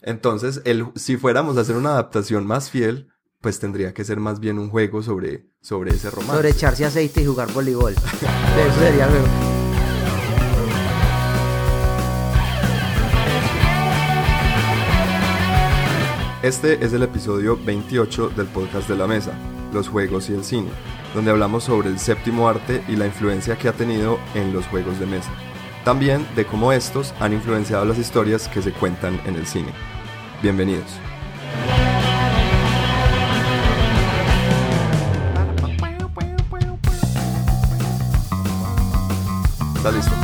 Entonces, el, si fuéramos a hacer una adaptación más fiel, pues tendría que ser más bien un juego sobre, sobre ese romance. Sobre echarse aceite y jugar voleibol. Eso sería. Este es el episodio 28 del podcast de la mesa, los juegos y el cine, donde hablamos sobre el séptimo arte y la influencia que ha tenido en los juegos de mesa. También de cómo estos han influenciado las historias que se cuentan en el cine. Bienvenidos. ¿Estás listo?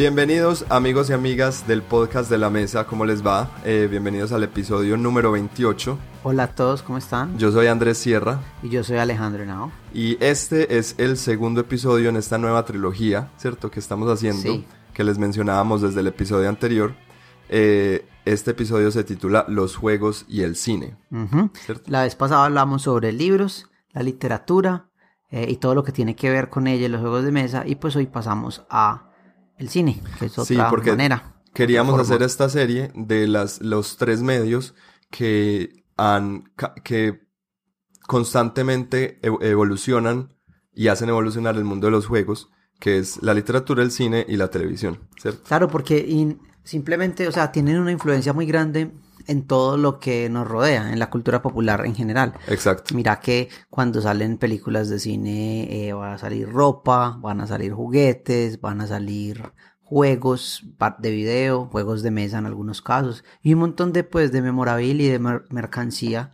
Bienvenidos amigos y amigas del podcast de la mesa, ¿cómo les va? Eh, bienvenidos al episodio número 28. Hola a todos, ¿cómo están? Yo soy Andrés Sierra Y yo soy Alejandro Henao. y este es el segundo episodio en esta nueva trilogía, ¿cierto? Que estamos haciendo, Sí. que les mencionábamos desde el episodio anterior. Eh, este episodio se titula Los juegos y el cine. La vez pasada hablamos sobre libros, la literatura eh, y todo lo que tiene que ver con ella, los juegos de mesa. Y pues hoy pasamos a el cine, que es otra Sí, porque manera. Queríamos hacer esta serie de las, los tres medios que, han, que constantemente evolucionan y hacen evolucionar el mundo de los juegos, que es la literatura, el cine y la televisión, ¿cierto? Claro, porque simplemente, o sea, tienen una influencia muy grande en todo lo que nos rodea, en la cultura popular en general. Exacto. Mira que cuando salen películas de cine eh, va a salir ropa, van a salir juguetes, van a salir juegos de video, juegos de mesa en algunos casos y un montón de pues de memorabilia y de mer- mercancía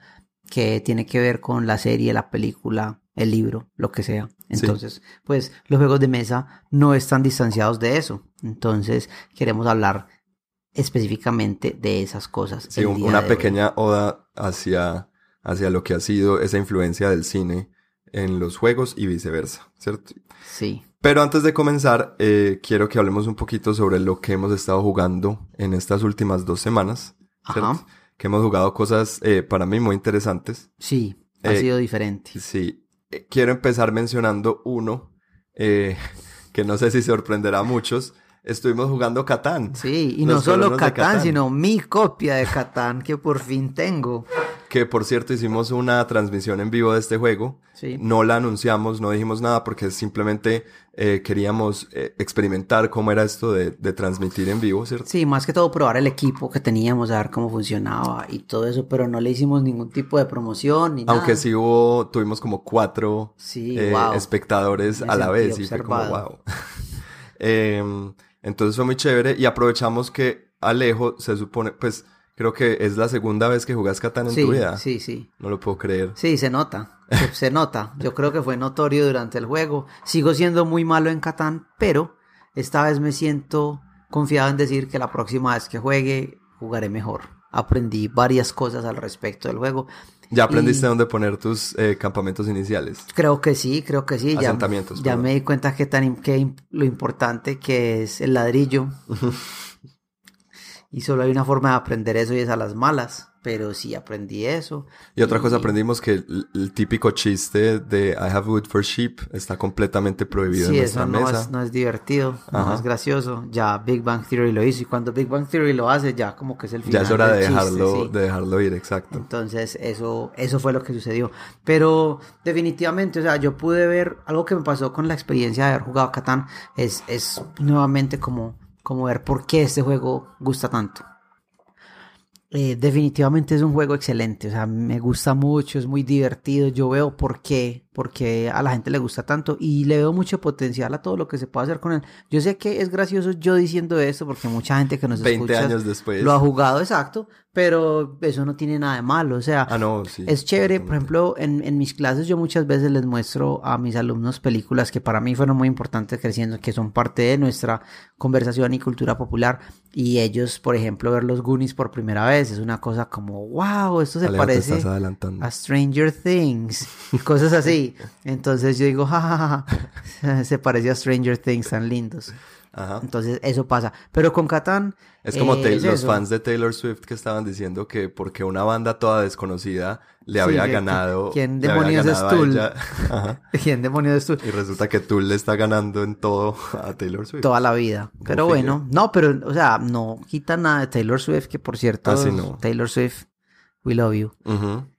que tiene que ver con la serie, la película, el libro, lo que sea. Entonces, pues los juegos de mesa no están distanciados de eso. Entonces, queremos hablar específicamente de esas cosas. Sí, un- una pequeña oda hacia, hacia lo que ha sido esa influencia del cine en los juegos y viceversa, ¿cierto? Sí. Pero antes de comenzar, eh, quiero que hablemos un poquito sobre lo que hemos estado jugando en estas últimas dos semanas, ¿cierto? Ajá. Que hemos jugado cosas eh, para mí muy interesantes. Sí, ha Eh, sido diferente. Sí, eh, quiero empezar mencionando uno eh, que no sé si sorprenderá a muchos. Estuvimos jugando Catán. Sí, y no solo Catán, Catán. sino mi copia de Catán que por fin tengo. Que por cierto hicimos una transmisión en vivo de este juego. Sí. No la anunciamos, no dijimos nada porque simplemente eh, queríamos eh, experimentar cómo era esto de, de transmitir en vivo, ¿cierto? Sí, más que todo probar el equipo que teníamos, a ver cómo funcionaba y todo eso, pero no le hicimos ningún tipo de promoción ni nada. Aunque sí hubo, tuvimos como cuatro Sí, eh, wow. espectadores Me a la vez y fue como wow. entonces fue muy chévere y aprovechamos que Alejo se supone, pues creo que es la segunda vez que jugas Catán en Sí, tu vida. sí, sí. No lo puedo creer. Sí, se nota, se, se nota. Yo creo que fue notorio durante el juego. Sigo siendo muy malo en Catán, pero esta vez me siento confiado en decir que la próxima vez que juegue jugaré mejor. Aprendí varias cosas al respecto del juego. Ya aprendiste Y- dónde poner tus eh, campamentos iniciales. Creo que sí, creo que sí. Ya, Asentamientos, ya perdón. me di cuenta que tan que lo importante que es el ladrillo. y solo hay una forma de aprender eso y es a las malas. Pero sí aprendí eso. Y otra cosa aprendimos que el, el típico chiste de I have wood for sheep está completamente prohibido Sí, en eso nuestra no mesa. es, no es divertido, no Ajá. es gracioso. Ya Big Bang Theory lo hizo y cuando Big Bang Theory lo hace ya como que es el final Ya es hora de del chiste, dejarlo, sí. de dejarlo ir, exacto. Entonces, eso, eso fue lo que sucedió. Pero definitivamente, o sea, yo pude ver algo que me pasó con la experiencia de haber jugado Catán. Es, es nuevamente como, como ver por qué este juego gusta tanto. Eh, definitivamente es un juego excelente, o sea, me gusta mucho, es muy divertido. Yo veo por qué, porque a la gente le gusta tanto y le veo mucho potencial a todo lo que se puede hacer con él. Yo sé que es gracioso yo diciendo esto porque mucha gente que nos 20 escucha años después. lo ha jugado, exacto, pero eso no tiene nada de malo, o sea, Ah, no, sí. es chévere, por ejemplo, en, en mis clases yo muchas veces les muestro a mis alumnos películas que para mí fueron muy importantes creciendo, que son parte de nuestra conversación y cultura popular, y ellos, por ejemplo, ver los Goonies por primera vez es una cosa como, wow, esto se Alejo, parece a Stranger Things y cosas así. Entonces yo digo, jajaja, se parece a Stranger Things tan lindos. Ajá. Entonces eso pasa. Pero con Catán... Es como eh, es los eso. fans de Taylor Swift que estaban diciendo que porque una banda toda desconocida le Sí, había ganado. ¿quién demonios es ganado Tool? Ajá. ¿Quién demonios es tú? Y resulta que Tool le está ganando en todo a Taylor Swift. Toda la vida. Pero bueno, no, pero, o sea, no quita nada de Taylor Swift, que por cierto, Ah, sí, no. Taylor Swift, we love you.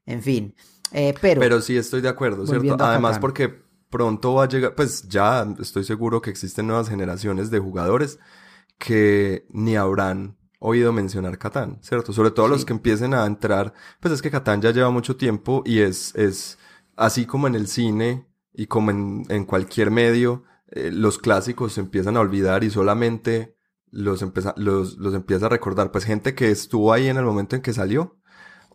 En fin. Eh, pero, Pero sí estoy de acuerdo, ¿cierto? Además Catán. porque pronto va a llegar, pues ya estoy seguro que existen nuevas generaciones de jugadores que ni habrán oído mencionar Catán, ¿cierto? Sobre todo los Sí. que empiecen a entrar, pues es que Catán ya lleva mucho tiempo y es, es así como en el cine y como en, en cualquier medio, eh, los clásicos se empiezan a olvidar y solamente los, empieza, los, los empieza a recordar, pues gente que estuvo ahí en el momento en que salió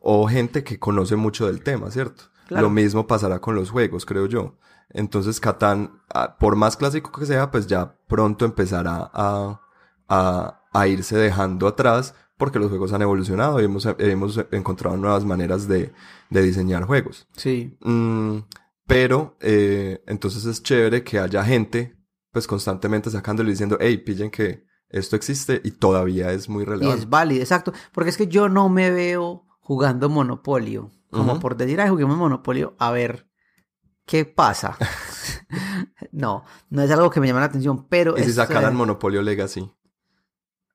o gente que conoce mucho del tema, ¿cierto? Claro. Lo mismo pasará con los juegos, creo yo. Entonces, Catán, ah, por más clásico que sea, pues ya pronto empezará a, a, a irse dejando atrás porque los juegos han evolucionado y hemos, hemos encontrado nuevas maneras de, de diseñar juegos. sí, Mm, pero, eh, entonces es chévere que haya gente, pues constantemente sacándole y diciendo, hey, pillen que esto existe y todavía es muy y relevante. es válido, exacto. Porque es que yo no me veo jugando Monopolio. Como por decir, ay, juguemos Monopolio, a ver qué pasa. no, no es algo que me llame la atención, pero... Y si sacaran eh, Monopolio Legacy.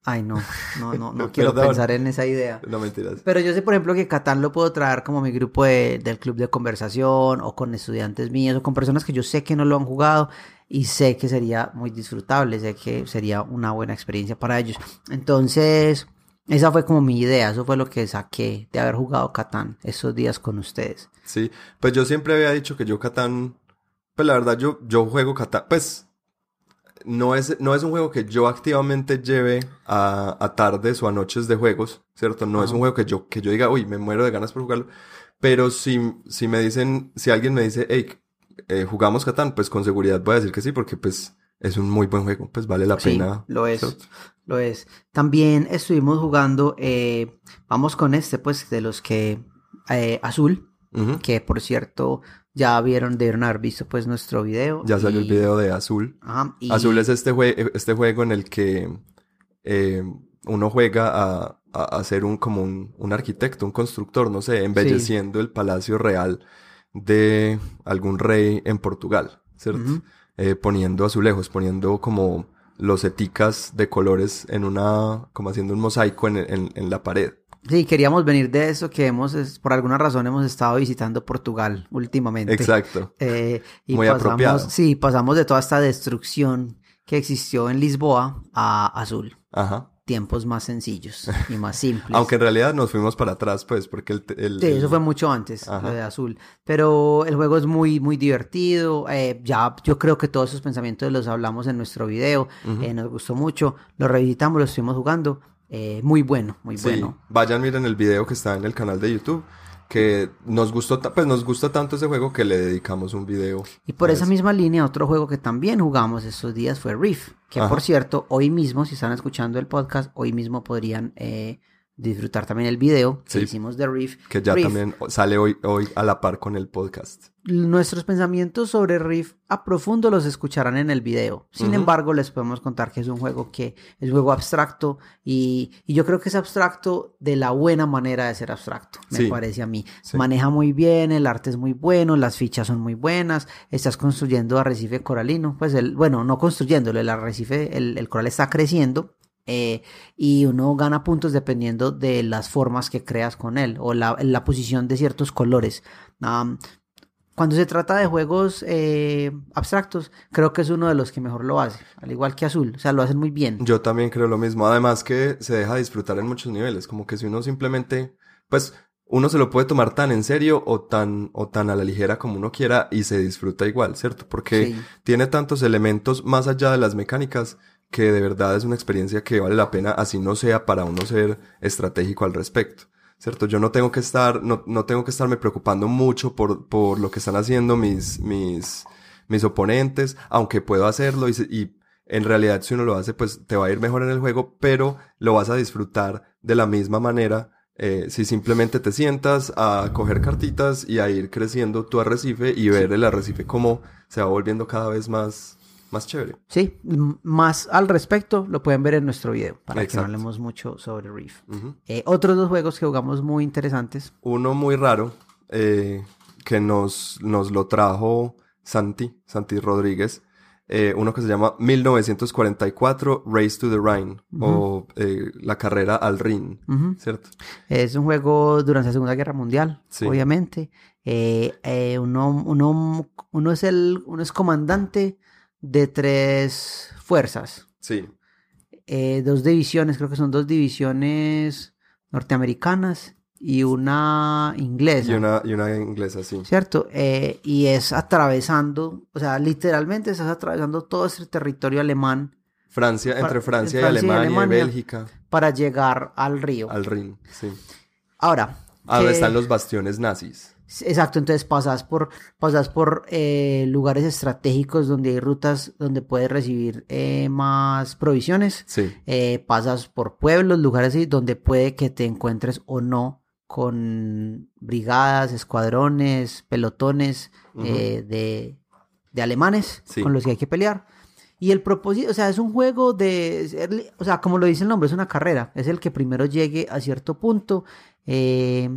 Ay, no, no, no, no quiero Perdón. pensar en esa idea. No mentiras. Pero yo sé, por ejemplo, que Catán lo puedo traer como mi grupo de- del club de conversación o con estudiantes míos o con personas que yo sé que no lo han jugado y sé que sería muy disfrutable, sé que sería una buena experiencia para ellos. Entonces, esa fue como mi idea, eso fue lo que saqué de haber jugado Catán esos días con ustedes. Sí, pues yo siempre había dicho que yo Catán, pues la verdad yo, yo juego Catán, pues no es, no es un juego que yo activamente lleve a, a tardes o a noches de juegos, ¿cierto? No es un juego que yo, que yo diga, uy, me muero de ganas por jugarlo, pero si, si me dicen, si alguien me dice, hey, eh, jugamos Catán, pues con seguridad voy a decir que sí, porque pues es un muy buen juego, pues vale la Sí, pena. lo es. Lo es. También estuvimos jugando, eh, vamos con este, pues, de los que, eh, Azul, que por cierto ya vieron, debieron haber visto pues nuestro video. Ya salió el video de Azul. Ajá, y- Azul es este, jue- este juego en el que eh, uno juega a, a, a ser un, como un, un arquitecto, un constructor, no sé, embelleciendo el palacio real de algún rey en Portugal, ¿cierto? Eh, poniendo azulejos, poniendo como los eticas de colores en una, como haciendo un mosaico en, en, en la pared. Sí, queríamos venir de eso que hemos, es- por alguna razón hemos estado visitando Portugal últimamente. Exacto. Eh, y Muy pasamos, apropiado. Sí, pasamos de toda esta destrucción que existió en Lisboa a Azul. Ajá. Tiempos más sencillos y más simples. Aunque en realidad nos fuimos para atrás, pues, porque el... el- Sí, el- eso fue mucho antes, Ajá. lo de Azul. Pero el juego es muy, muy divertido. eh, ya yo creo que todos esos pensamientos los hablamos en nuestro video. Ujú. eh, nos gustó mucho. Lo revisitamos, lo estuvimos jugando. eh, muy bueno, muy Sí, bueno. vayan, miren el video que está en el canal de YouTube, que nos gustó, pues nos gusta tanto ese juego que le dedicamos un video. Y por esa misma línea, otro juego que también jugamos estos días fue Reef. Que Ajá. por cierto, hoy mismo, si están escuchando el podcast, hoy mismo podrían eh, disfrutar también el video que hicimos de Reef. Que ya también sale hoy, hoy a la par con el podcast. Nuestros pensamientos sobre Riff a profundo los escucharán en el video. Sin embargo, les podemos contar que es un juego que es un juego abstracto y, y yo creo que es abstracto de la buena manera de ser abstracto, me Sí. parece a mí. Sí. Maneja muy bien, el arte es muy bueno, las fichas son muy buenas, estás construyendo arrecife coralino, pues el, bueno, no construyéndolo, el arrecife, el, el coral está creciendo. Eh, y uno gana puntos dependiendo de las formas que creas con él o la, la posición de ciertos colores. Cuando se trata de juegos eh, abstractos, creo que es uno de los que mejor lo hace, al igual que Azul, o sea, lo hacen muy bien. Yo también creo lo mismo. Además que se deja disfrutar en muchos niveles. Como que si uno simplemente, pues, uno se lo puede tomar tan en serio o tan, o tan a la ligera como uno quiera y se disfruta igual, ¿cierto? Porque Sí. tiene tantos elementos más allá de las mecánicas que de verdad es una experiencia que vale la pena, así no sea para uno ser estratégico al respecto. ¿Cierto? Yo no tengo que estar, no, no tengo que estarme preocupando mucho por, por lo que están haciendo mis, mis, mis oponentes, aunque puedo hacerlo y, y en realidad si uno lo hace, pues te va a ir mejor en el juego, pero lo vas a disfrutar de la misma manera eh, si simplemente te sientas a coger cartitas y a ir creciendo tu arrecife y ver el arrecife como se va volviendo cada vez más, más chévere. Sí, más al respecto lo pueden ver en nuestro video, para que no hablemos mucho sobre Reef. Eh, otros dos juegos que jugamos muy interesantes. Uno muy raro, eh, que nos, nos lo trajo Santi, Santi Rodríguez, eh, uno que se llama 1944 Race to the Rhine o eh, La carrera al Rin, ¿cierto? Es un juego durante la Segunda Guerra Mundial, obviamente. Eh, uno, uno, uno, es el, uno es comandante de tres fuerzas. Sí. dos divisiones, creo que son dos divisiones norteamericanas y una inglesa. Y una, y una inglesa, sí. ¿Cierto? Eh, y es atravesando, o sea, literalmente estás atravesando todo ese territorio alemán. Francia, entre Francia, y, Alemania, y, Bélgica. Para llegar al río. Al Rin, sí. Ahora. Ahora están los bastiones nazis. Exacto, entonces pasas por, pasas por eh, lugares estratégicos donde hay rutas donde puedes recibir eh, más provisiones. Sí. pasas por pueblos, lugares donde puede que te encuentres o no con brigadas, escuadrones, pelotones eh, de, de, alemanes con los que hay que pelear. Y el propósito, o sea, es un juego de, o sea, como lo dice el nombre, es una carrera, es el que primero llegue a cierto punto eh,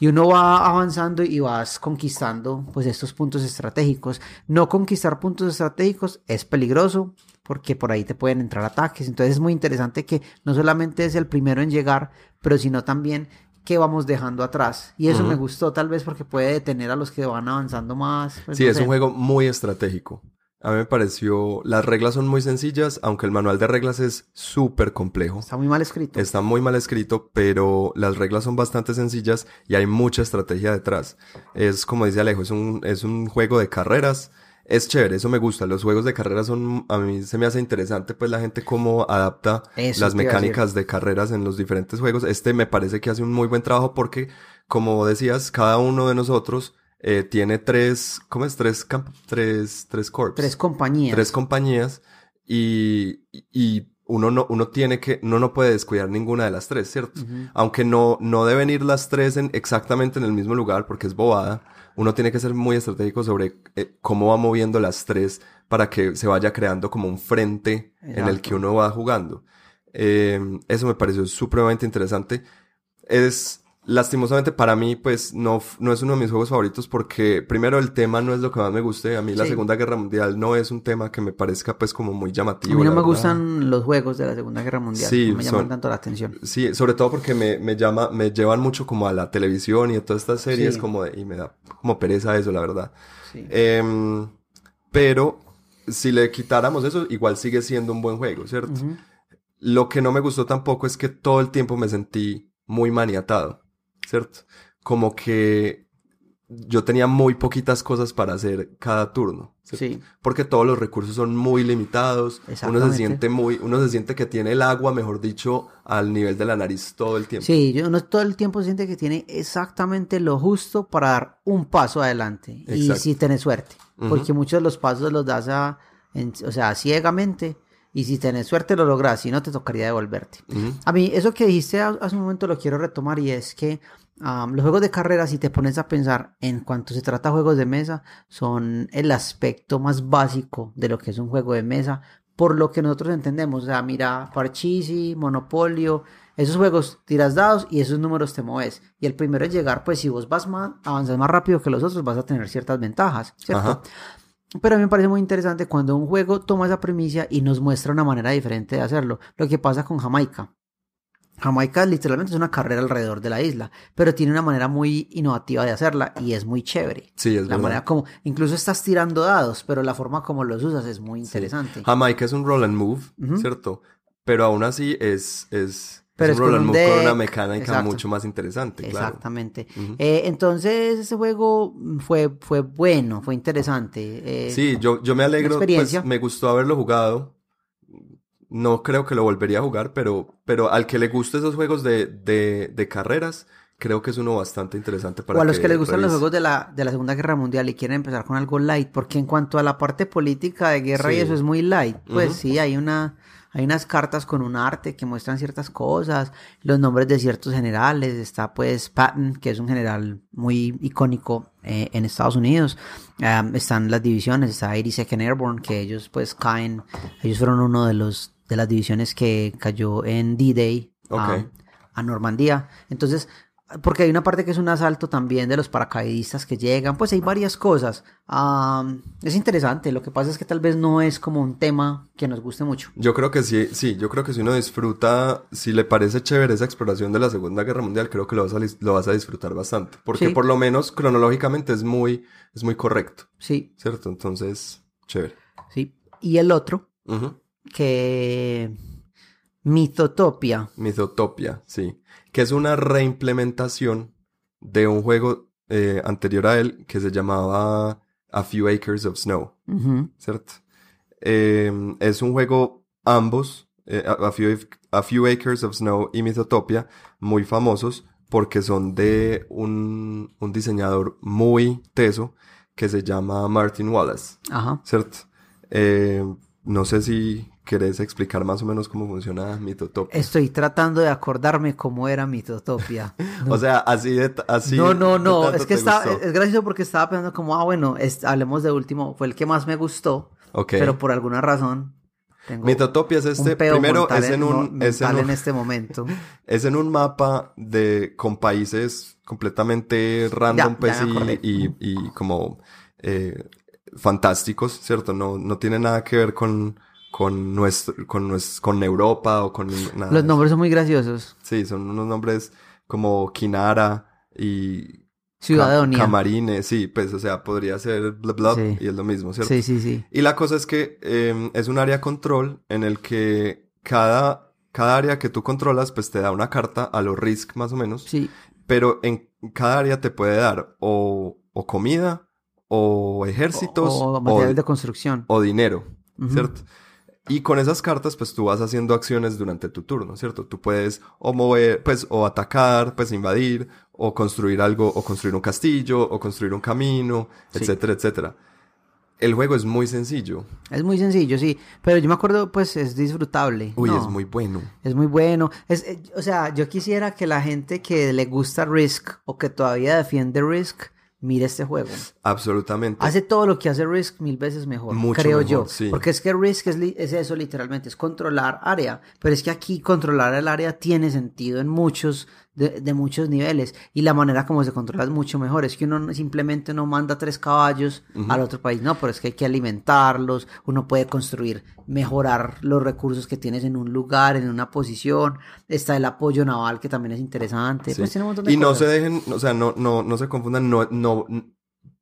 y uno va avanzando y vas conquistando pues estos puntos estratégicos. No conquistar puntos estratégicos es peligroso porque por ahí te pueden entrar ataques, entonces es muy interesante que no solamente es el primero en llegar, pero sino también que vamos dejando atrás. Y eso me gustó tal vez porque puede detener a los que van avanzando más. Pues, sí, es un juego muy estratégico. A mí me pareció, las reglas son muy sencillas, aunque el manual de reglas es súper complejo. Está muy mal escrito. Está muy mal escrito, pero las reglas son bastante sencillas y hay mucha estrategia detrás. Es como dice Alejo, es un, es un juego de carreras es chévere, eso me gusta. Los juegos de carreras son, a mí se me hace interesante, pues la gente cómo adapta las mecánicas de carreras en los diferentes juegos. Este me parece que hace un muy buen trabajo porque, como decías, cada uno de nosotros eh, tiene tres, ¿cómo es? Tres, tres, tres corps. Tres compañías. Tres compañías y, y uno no, uno tiene que, uno no puede descuidar ninguna de las tres, ¿cierto? Aunque no, no deben ir las tres en, exactamente en el mismo lugar porque es bobada uno tiene que ser muy estratégico sobre eh, cómo va moviendo las tres para que se vaya creando como un frente en el que uno va jugando. Eh, eso me pareció supremamente interesante. Es lastimosamente para mí, pues no, no es uno de mis juegos favoritos porque primero el tema no es lo que más me guste. A mí la Segunda Guerra Mundial no es un tema que me parezca pues como muy llamativo. A mí no me gustan los juegos de la Segunda Guerra Mundial. Sí, no me llaman tanto la atención. Sí, sobre todo porque me, me llama, me llevan mucho como a la televisión y a todas estas series como de, y me da como pereza eso, la verdad. Sí. Em, pero si le quitáramos eso, igual sigue siendo un buen juego, ¿cierto? Lo que no me gustó tampoco es que todo el tiempo me sentí muy maniatado. ¿Cierto? Como que yo tenía muy poquitas cosas para hacer cada turno. Sí. Porque todos los recursos son muy limitados. Uno se siente muy, uno se siente que tiene el agua, mejor dicho, al nivel de la nariz todo el tiempo. Sí, uno todo el tiempo siente que tiene exactamente lo justo para dar un paso adelante. Y si tenés suerte. Porque muchos de los pasos los das a, o sea, ciegamente. Y si tenés suerte lo logras, si no te tocaría devolverte. A mí, eso que dijiste hace un momento lo quiero retomar y es que los juegos de carrera, si te pones a pensar en cuanto se trata de juegos de mesa, son el aspecto más básico de lo que es un juego de mesa, por lo que nosotros entendemos. O sea, mira, Parchisi, Monopolio, esos juegos tiras dados y esos números te mueves. Y el primero es llegar, pues si vos vas más, avanzas más rápido que los otros, vas a tener ciertas ventajas, ¿cierto? Pero a mí me parece muy interesante cuando un juego toma esa premisa y nos muestra una manera diferente de hacerlo. Lo que pasa con Jamaica. Jamaica literalmente es una carrera alrededor de la isla, pero tiene una manera muy innovativa de hacerla y es muy chévere. Sí, es La manera como, incluso estás tirando dados, pero la forma como los usas es muy interesante. Jamaica es un roll and move, ¿cierto? Pero aún así es, es, pero es, un roll and move con una mecánica mucho más interesante. Exactamente. Eh, entonces, ese juego fue, fue bueno, fue interesante. Eh, sí, yo, yo me alegro, pues, me gustó haberlo jugado. No creo que lo volvería a jugar, pero, pero al que le guste esos juegos de, de, de carreras, creo que es uno bastante interesante para O a los que, les gustan los juegos de la, de la Segunda Guerra Mundial y quieren empezar con algo light, porque en cuanto a la parte política de guerra y eso es muy light, pues sí, hay una hay unas cartas con un arte que muestran ciertas cosas, los nombres de ciertos generales, está pues Patton, que es un general muy icónico eh, en Estados Unidos, um, están las divisiones, está 82nd Airborne, que ellos pues caen, ellos fueron uno de los de las divisiones que cayó en D-Day um, a Normandía, entonces porque hay una parte que es un asalto también de los paracaidistas que llegan, pues hay varias cosas. Am, es interesante, lo que pasa es que tal vez no es como un tema que nos guste mucho. Yo creo que sí, sí, yo creo que si uno disfruta, si le parece chévere esa exploración de la Segunda Guerra Mundial, creo que lo vas a, lo vas a disfrutar bastante. Porque Sí. por lo menos cronológicamente es muy, es muy correcto, Sí, ¿cierto? Entonces, chévere. sí. Y el otro, que Mitotopia. Mythotopia, sí. Que es una reimplementación de un juego eh, anterior a él que se llamaba A Few Acres of Snow. ¿cierto? Eh, es un juego, ambos, eh, a, few, A Few Acres of Snow y Mythotopia, muy famosos porque son de un, un diseñador muy teso que se llama Martin Wallace, Ajá. ¿cierto? Eh, no sé si querés explicar más o menos cómo funciona Mythotopia. Estoy tratando de acordarme cómo era Mitotopia. O sea, así de... Así no, no, no, es que está, es gracioso porque estaba pensando como, ah, bueno, es- hablemos de último, fue el que más me gustó, Ok. pero por alguna razón tengo Mythotopia es este, primero es en no- un, es en un- en este momento. Es en un mapa de con países completamente random, Ya, pues, ya y, y, y como eh, fantásticos, ¿cierto? No, no tiene nada que ver con, con nuestro, con nues- con Europa o con nada. Los nombres son muy graciosos. Sí, son unos nombres como Kinara y Ciudad de Ca- Onia. Camarine, sí, pues, o sea, podría ser bla bla Sí. y es lo mismo, ¿cierto? Sí, sí, sí. Y la cosa es que eh, es un área control en el que cada, cada área que tú controlas, pues te da una carta a los Risk más o menos. Sí, Pero en cada área te puede dar o, o comida, o ejércitos, o, o, materiales de construcción. o dinero. ¿cierto? Y con esas cartas, pues tú vas haciendo acciones durante tu turno, ¿cierto? Tú puedes o mover, pues, o atacar, pues invadir, o construir algo, o construir un castillo, o construir un camino, Sí. etcétera, etcétera. El juego es muy sencillo. Es muy sencillo, sí. Pero yo me acuerdo, pues, es disfrutable. Uy, No, es muy bueno. Es muy bueno. Es, eh, o sea, yo quisiera que la gente que le gusta Risk o que todavía defiende Risk mire este juego. Absolutamente. Hace todo lo que hace Risk mil veces mejor, Mucho creo mejor, yo. sí. Porque es que Risk es, es eso literalmente, es controlar área. Pero es que aquí controlar el área tiene sentido en muchos, de, de muchos niveles. Y la manera como se controla es mucho mejor. Es que uno no- simplemente no manda tres caballos al otro país. No, pero es que hay que alimentarlos. Uno puede construir, mejorar los recursos que tienes en un lugar, en una posición. Está el apoyo naval que también es interesante. Sí. Pues tiene un montón de Y no se dejen, o sea, no, no, no se confundan, no, no,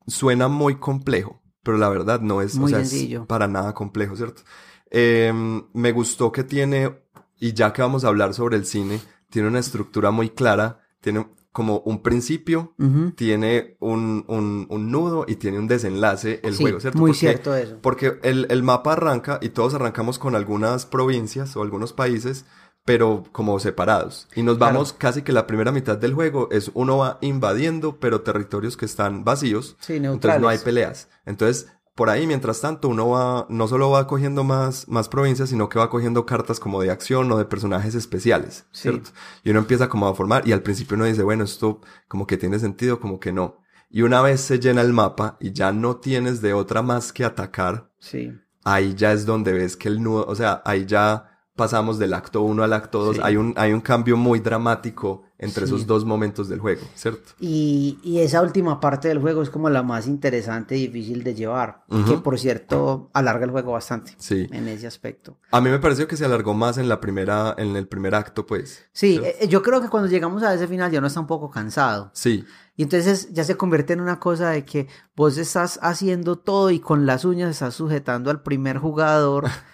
suena muy complejo, pero la verdad no es, o Muy sea, es sencillo. para nada complejo, ¿cierto? Em, me gustó que tiene, y ya que vamos a hablar sobre el cine, tiene una estructura muy clara, tiene como un principio, tiene un, un, un nudo y tiene un desenlace el Sí, juego, ¿cierto? muy Porque- cierto eso. Porque el, el mapa arranca y todos arrancamos con algunas provincias o algunos países, pero como separados. Y nos Claro. vamos casi que la primera mitad del juego es uno va invadiendo, pero territorios que están vacíos. Sí, Entonces no hay peleas. Entonces, por ahí, mientras tanto, uno va, no solo va cogiendo más, más provincias, sino que va cogiendo cartas como de acción o de personajes especiales, Sí. ¿cierto? Y uno empieza como a formar, y al principio uno dice, bueno, esto como que tiene sentido, como que no. Y una vez se llena el mapa y ya no tienes de otra más que atacar, Sí. ahí ya es donde ves que el nudo, o sea, ahí ya pasamos del acto 1 al acto 2. Sí. Hay, un, hay un cambio muy dramático entre Sí. esos dos momentos del juego, ¿cierto? Y, y esa última parte del juego es como la más interesante y difícil de llevar. Que por cierto alarga el juego bastante Sí. en ese aspecto. A mí me pareció que se alargó más en la primera, en el primer acto, pues. Sí, ¿cierto? eh, yo creo que cuando llegamos a ese final ya uno está un poco cansado. Sí, Y entonces ya se convierte en una cosa de que vos estás haciendo todo y con las uñas estás sujetando al primer jugador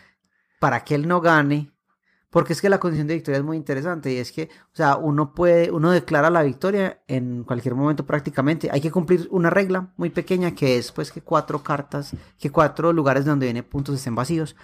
para que él no gane. Porque es que la condición de victoria es muy interesante y es que, o sea, uno puede, uno declara la victoria en cualquier momento prácticamente. Hay que cumplir una regla muy pequeña que es pues que cuatro cartas, que cuatro lugares donde viene puntos estén vacíos.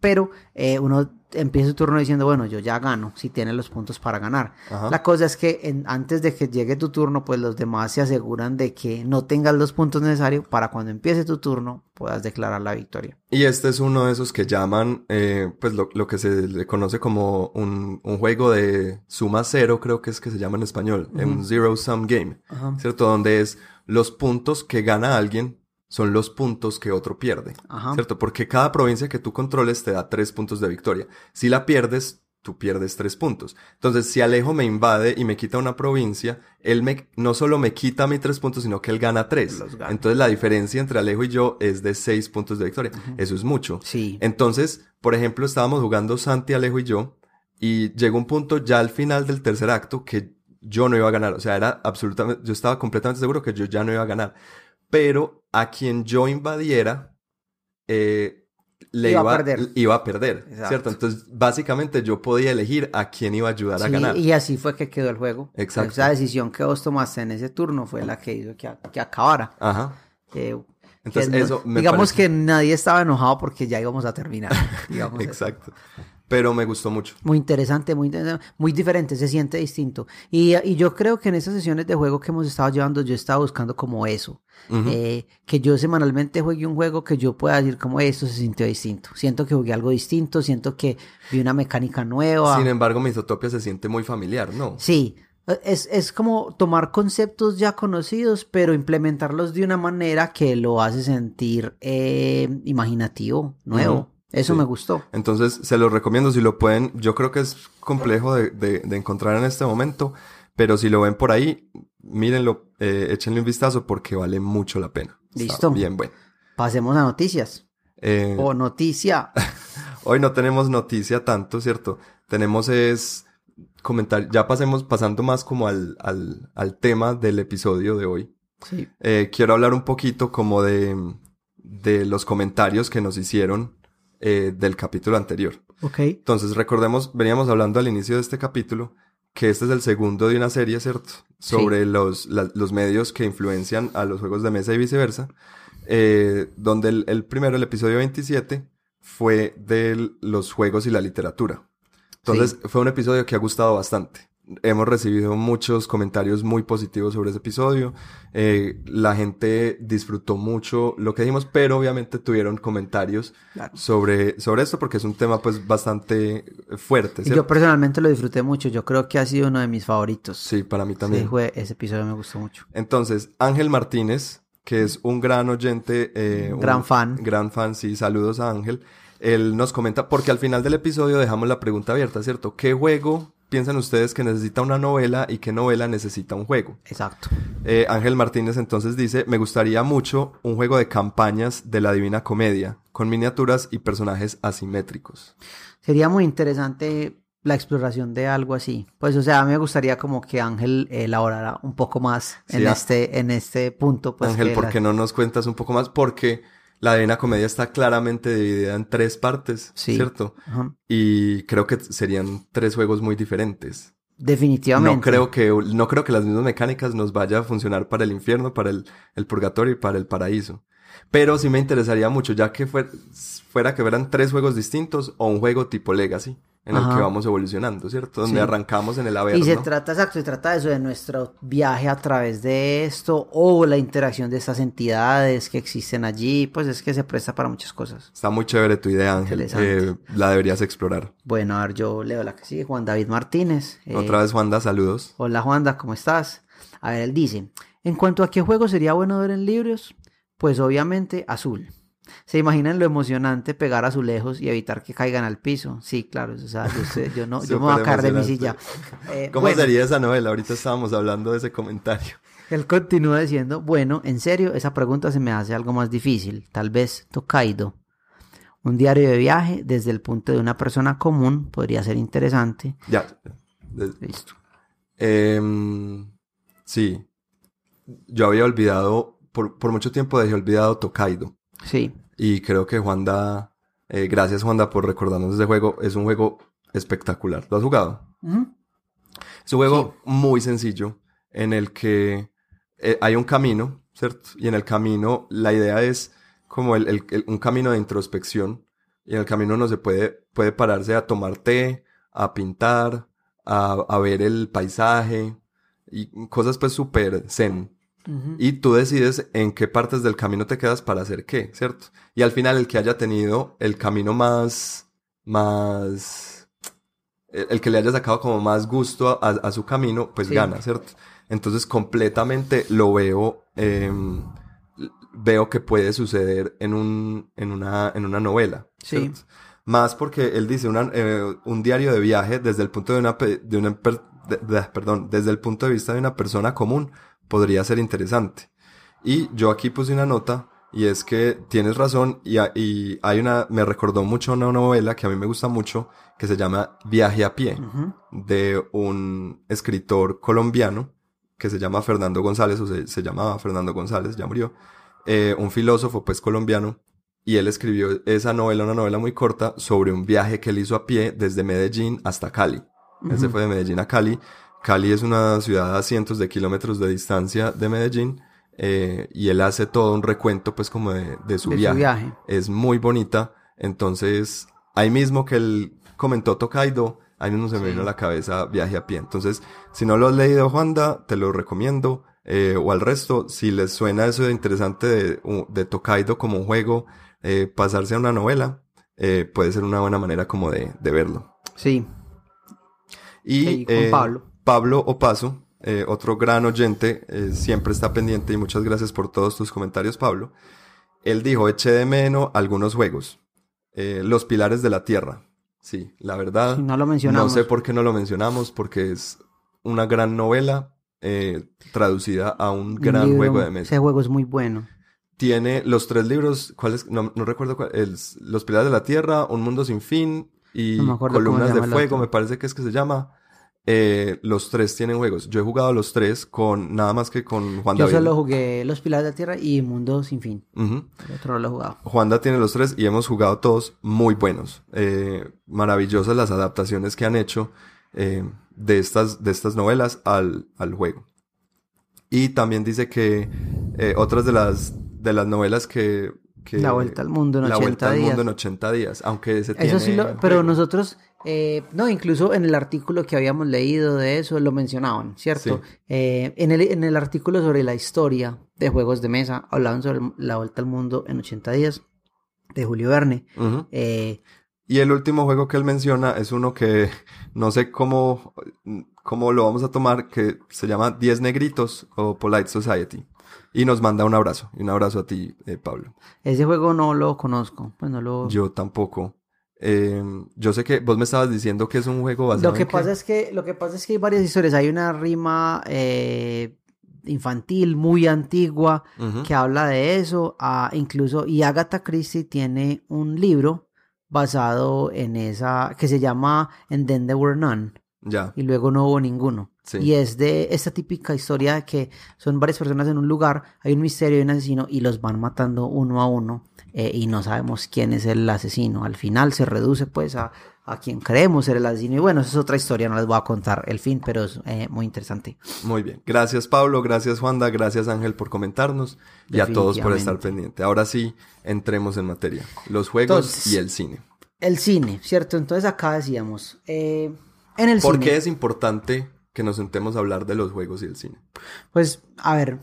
Pero eh, uno empieza su turno diciendo, bueno, yo ya gano, si tiene los puntos para ganar. Ajá. La cosa es que en- antes de que llegue tu turno, pues los demás se aseguran de que no tengas los puntos necesarios para cuando empiece tu turno puedas declarar la victoria. Y este es uno de esos que llaman, eh, pues lo, lo que se le conoce como un, un juego de suma cero, creo que es que se llama en español, un zero sum game, Ajá. ¿cierto? Donde es los puntos que gana alguien son los puntos que otro pierde, Ajá. ¿cierto? Porque cada provincia que tú controles te da tres puntos de victoria. Si la pierdes, tú pierdes tres puntos. Entonces, si Alejo me invade y me quita una provincia, él me, no solo me quita mis tres puntos, sino que él gana tres. Entonces, la diferencia entre Alejo y yo es de seis puntos de victoria. Eso es mucho. Sí. Entonces, por ejemplo, estábamos jugando Santi, Alejo y yo, y llegó un punto ya al final del tercer acto que yo no iba a ganar. O sea, era absolutamente, yo estaba completamente seguro que yo ya no iba a ganar. Pero a quien yo invadiera, eh, le Iba iba, a perder. iba a perder, Exacto. ¿cierto? Entonces, básicamente yo podía elegir a quién iba a ayudar a ganar. y así fue que quedó el juego. Exacto. Esa decisión que vos tomaste en ese turno fue la que hizo que, que acabara. Ajá. Eh, Entonces, que eso me digamos parece- que nadie estaba enojado porque ya íbamos a terminar. digamos eso. Pero me gustó mucho. Muy interesante, muy, interesante, muy diferente, se siente distinto. Y, y yo creo que en esas sesiones de juego que hemos estado llevando, yo estaba buscando como eso. Ujú. Eh, que yo semanalmente juegue un juego que yo pueda decir como esto se sintió distinto. Siento que jugué algo distinto, siento que vi una mecánica nueva. Sin embargo, Misotopia se siente muy familiar, ¿no? Sí, es, es como tomar conceptos ya conocidos, pero implementarlos de una manera que lo hace sentir eh, imaginativo, nuevo. Ujú, Eso sí. me gustó. Entonces, se los recomiendo si lo pueden. Yo creo que es complejo de, de- de encontrar en este momento, pero si lo ven por ahí, mírenlo, eh, échenle un vistazo porque vale mucho la pena. Está Listo. bien, bueno. Pasemos a noticias. Eh, O noticia. Hoy no tenemos noticia tanto, ¿cierto? Tenemos es comentar, ya pasemos pasando más como al, al, al tema del episodio de hoy. Sí. Eh, quiero hablar un poquito como de, de los comentarios que nos hicieron eh, del capítulo anterior. Ok. Entonces, recordemos, veníamos hablando al inicio de este capítulo que este es el segundo de una serie, ¿cierto? Sobre los, la- los medios que influencian a los juegos de mesa y viceversa. eh, donde el, el primero, el episodio 27, fue de los juegos y la literatura. Entonces, fue un episodio que ha gustado bastante. Hemos recibido muchos comentarios muy positivos sobre ese episodio. Eh, la gente disfrutó mucho lo que dijimos, pero obviamente tuvieron comentarios Claro. sobre, sobre esto porque es un tema pues bastante fuerte, yo personalmente lo disfruté mucho. Yo creo que ha sido uno de mis favoritos. Sí, para mí Sí, también. fue- ese episodio me gustó mucho. Entonces, Ángel Martínez, que es un gran oyente, eh, un Gran fan. Gran fan, sí, saludos a Ángel. Él nos comenta, porque al final del episodio dejamos la pregunta abierta, ¿cierto? ¿Qué juego piensan ustedes que necesita una novela y qué novela necesita un juego? Exacto. Eh, Ángel Martínez entonces dice, me gustaría mucho un juego de campañas de la Divina Comedia, con miniaturas y personajes asimétricos. Sería muy interesante la exploración de algo así. Pues, o sea, a mí me gustaría como que Ángel elaborara un poco más en Sí, este, en este punto. Pues, Ángel, ¿por la- qué no nos cuentas un poco más? Porque la Divina Comedia está claramente dividida en tres partes, Sí. ¿cierto? Ajá. Y creo que serían tres juegos muy diferentes. Definitivamente. No creo que, no creo que las mismas mecánicas nos vaya a funcionar para el infierno, para el, el purgatorio y para el paraíso. Pero sí me interesaría mucho, ya que fuera, fuera que fueran tres juegos distintos o un juego tipo Legacy, en el que vamos evolucionando, ¿cierto? Donde Sí. arrancamos en el Averno. Y se trata, exacto, se trata de eso, de nuestro viaje a través de esto o la interacción de estas entidades que existen allí, pues es que se presta para muchas cosas. Está muy chévere tu idea, Ángel. Eh, la deberías explorar. Bueno, a ver, yo leo la que sigue, Juan David Martínez. eh, Otra vez, Juanda, saludos. Hola Juanda, ¿cómo estás? A ver, él dice, en cuanto a qué juego sería bueno ver en libros, pues obviamente azul. ¿Se imaginan lo emocionante pegar azulejos y evitar que caigan al piso? Sí, claro, o sea, yo, sé- yo no, yo me voy a caer de mi silla. Eh, ¿Cómo bueno, sería esa novela? Ahorita estábamos hablando de ese comentario. Él continúa diciendo, bueno, en serio, esa pregunta se me hace algo más difícil. Tal vez Tokaido. Un diario de viaje desde el punto de una persona común podría ser interesante. Ya. Listo. Em, sí. Yo había olvidado, por, por mucho tiempo dejé olvidado Tokaido. Sí, Y creo que Juanda, eh, gracias Juanda por recordarnos ese juego. Es un juego espectacular. ¿Lo has jugado? Es un juego muy sencillo en el que eh, hay un camino, ¿cierto? Y en el camino la idea es como el, el- el- un camino de introspección Y en el camino uno se puede, puede pararse a tomar té, a pintar, a, a ver el paisaje y cosas pues súper zen. Y tú decides en qué partes del camino te quedas para hacer qué, ¿cierto? Y al final el que haya tenido el camino más, más, el que le haya sacado como más gusto a, a su camino, pues Sí. gana, ¿cierto? Entonces completamente lo veo, em, veo que puede suceder en, un, en, una, en una novela. Sí. Más porque él dice una- eh, un diario de viaje desde el punto de una, de una per- de- de- perdón, desde el punto de vista de una persona común podría ser interesante. Y yo aquí puse una nota y es que tienes razón y, y hay una, me recordó mucho una novela que a mí me gusta mucho que se llama Viaje a pie de un escritor colombiano que se llama Fernando González, o se, se llamaba Fernando González, ya murió, eh, un filósofo pues colombiano, y él escribió esa novela, una novela muy corta, sobre un viaje que él hizo a pie desde Medellín hasta Cali. Él se Ujú. fue de Medellín a Cali. Cali es una ciudad a cientos de kilómetros de distancia de Medellín, eh, y él hace todo un recuento pues como de, de su De viaje su viaje. es muy bonita. Entonces, ahí mismo que él comentó Tokaido, ahí mismo se me vino a la cabeza viaje a pie. Entonces, si no lo has leído, Juanda, te lo recomiendo. eh, o al resto, si les suena eso de interesante de, Tokaido como un juego, eh, pasarse a una novela, puede ser una buena manera como de, de verlo. Sí. Y Sí, con Pablo. Pablo Opaso, eh, otro gran oyente, eh, siempre está pendiente y muchas gracias por todos tus comentarios, Pablo. Él dijo, eché de menos algunos juegos. Eh, Los Pilares de la Tierra. Sí, la verdad. No lo mencionamos. No sé por qué no lo mencionamos, porque es una gran novela eh, traducida a un gran libro, juego de mesa. Ese juego es muy bueno. Tiene los tres libros, ¿cuáles? No, no recuerdo cuál. el- los Pilares de la Tierra, Un Mundo Sin Fin y No Columnas de Fuego, me parece que es que se llama. Eh, los tres tienen juegos. Yo he jugado los tres con nada más que con Juan Yo David. solo jugué Los Pilares de la Tierra y Mundo Sin Fin. Ujú. El otro no lo he jugado. Juanda tiene los tres y hemos jugado todos muy buenos. Eh, maravillosas las adaptaciones que han hecho eh, de, estas, de estas novelas al, al juego. Y también dice que eh, otras de las, de las novelas que, que- La Vuelta al Mundo en La 80 Vuelta al días. Mundo en 80 días, aunque ese tiene Eso sí, lo, pero nosotros, eh, no, incluso en el artículo que habíamos leído de eso lo mencionaban, ¿cierto? Sí. Eh, en, el, en el artículo sobre la historia de juegos de mesa, hablaban sobre la vuelta al mundo en 80 días de Julio Verne. Eh, Y el último juego que él menciona es uno que no sé cómo, cómo lo vamos a tomar, que se llama 10 Negritos o Polite Society. Y nos manda un abrazo. Y un abrazo a ti, eh, Pablo. ese juego no lo conozco, pues no lo... Yo tampoco. Eh, yo sé que vos me estabas diciendo que es un juego basado Lo que en qué? pasa es que lo que pasa es que hay varias historias. Hay una rima eh, infantil muy antigua que habla de eso. ah, incluso y Agatha Christie tiene un libro basado en esa que se llama And Then There Were None Ya, y luego no hubo ninguno. Sí. Y es de esta típica historia de que son varias personas en un lugar, hay un misterio y un asesino y los van matando uno a uno eh, y no sabemos quién es el asesino. Al final se reduce pues a, a quien creemos ser el asesino y bueno, esa es otra historia, no les voy a contar el fin, pero es eh, muy interesante. muy bien. Gracias Pablo, gracias Juanda, gracias Ángel por comentarnos y a todos por estar pendiente. Ahora sí, entremos en materia. Los juegos Entonces, y el cine. El cine, ¿cierto? Entonces acá decíamos, eh, en el ¿Por cine... qué es importante que nos sentemos a hablar de los juegos y el cine? Pues, a ver,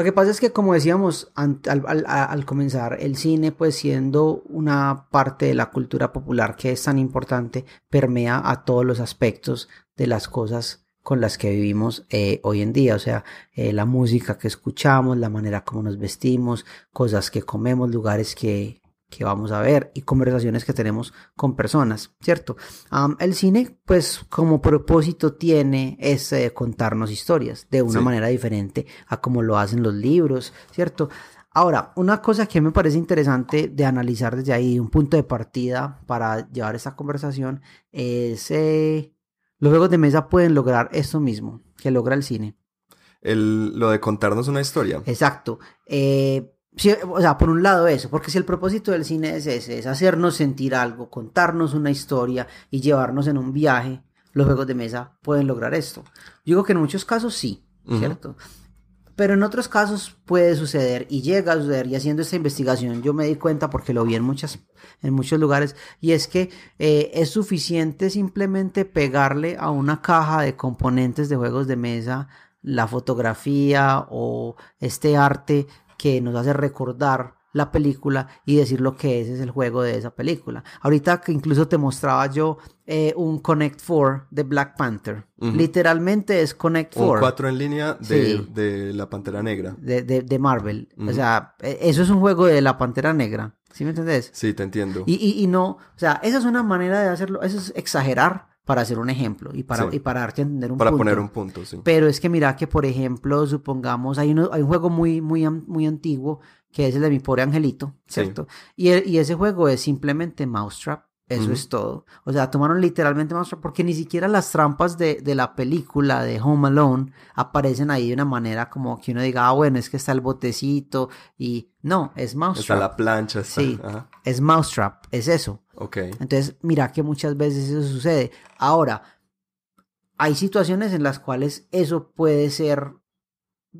lo que pasa es que como decíamos al comenzar, el cine, pues siendo una parte de la cultura popular que es tan importante, permea a todos los aspectos de las cosas con las que vivimos eh, hoy en día, o sea, eh, la música que escuchamos, la manera como nos vestimos, cosas que comemos, lugares que, que vamos a ver y conversaciones que tenemos con personas, ¿cierto? El cine, pues como propósito tiene es eh, contarnos historias de una Sí. manera diferente a como lo hacen los libros, ¿cierto? Ahora, una cosa que me parece interesante de analizar desde ahí, un punto de partida para llevar esta conversación, es eh, los juegos de mesa pueden lograr esto mismo que logra el cine. El, lo de contarnos una historia. Exacto. Eh, o sea, por un lado eso, porque si el propósito del cine es ese, es hacernos sentir algo, contarnos una historia y llevarnos en un viaje, los juegos de mesa pueden lograr esto. Yo digo que en muchos casos sí. ¿cierto? Pero en otros casos puede suceder y llega a suceder. Y haciendo esta investigación yo me di cuenta porque lo vi en, muchas, en muchos lugares. Y es que eh, es suficiente simplemente pegarle a una caja de componentes de juegos de mesa la fotografía o este arte que nos hace recordar la película y decir lo que es, es el juego de esa película. Ahorita que incluso te mostraba yo eh, un Connect 4 de Black Panther. Literalmente es Connect 4. Un 4 en línea de, de, la Pantera Negra. De, de, de Marvel. O sea, e, eso es un juego de la Pantera Negra. ¿Sí me entendés? Sí, te entiendo. Y, y, y no, o sea, esa es una manera de hacerlo, eso es exagerar para hacer un ejemplo y para, y para darte a entender un para punto. poner un punto, sí. Pero es que mira que, por ejemplo, supongamos, hay, uno, hay un juego muy, muy, muy antiguo que es el de mi pobre angelito, ¿cierto? Y, y, ese juego es simplemente Mousetrap. Eso es todo. O sea, tomaron literalmente Mousetrap porque ni siquiera las trampas de, de, la película de Home Alone aparecen ahí de una manera como que uno diga, ah, bueno, es que está el botecito y no, es Mousetrap. Está la plancha, está. Sí, Ajá. es Mousetrap, es eso. Ok. Entonces, mira que muchas veces eso sucede. Ahora, hay situaciones en las cuales eso puede ser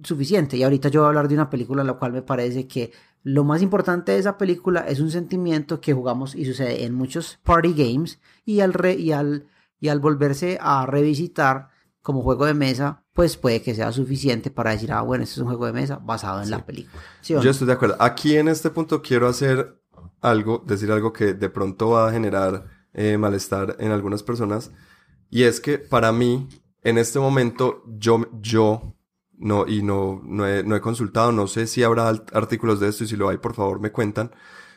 suficiente. Y ahorita yo voy a hablar de una película en la cual me parece que lo más importante de esa película es un sentimiento que jugamos y sucede en muchos party games y al, re, y al, y al volverse a revisitar como juego de mesa, pues puede que sea suficiente para decir, ah, bueno, este es un juego de mesa basado en sí. la película. ¿Sí yo estoy de acuerdo. Aquí en este punto quiero hacer algo, decir algo que de pronto va a generar eh, malestar en algunas personas. Y es que para mí, en este momento, yo, yo, no, y no, no he, no he consultado, no sé si habrá artículos de esto y si lo hay, por favor me cuentan.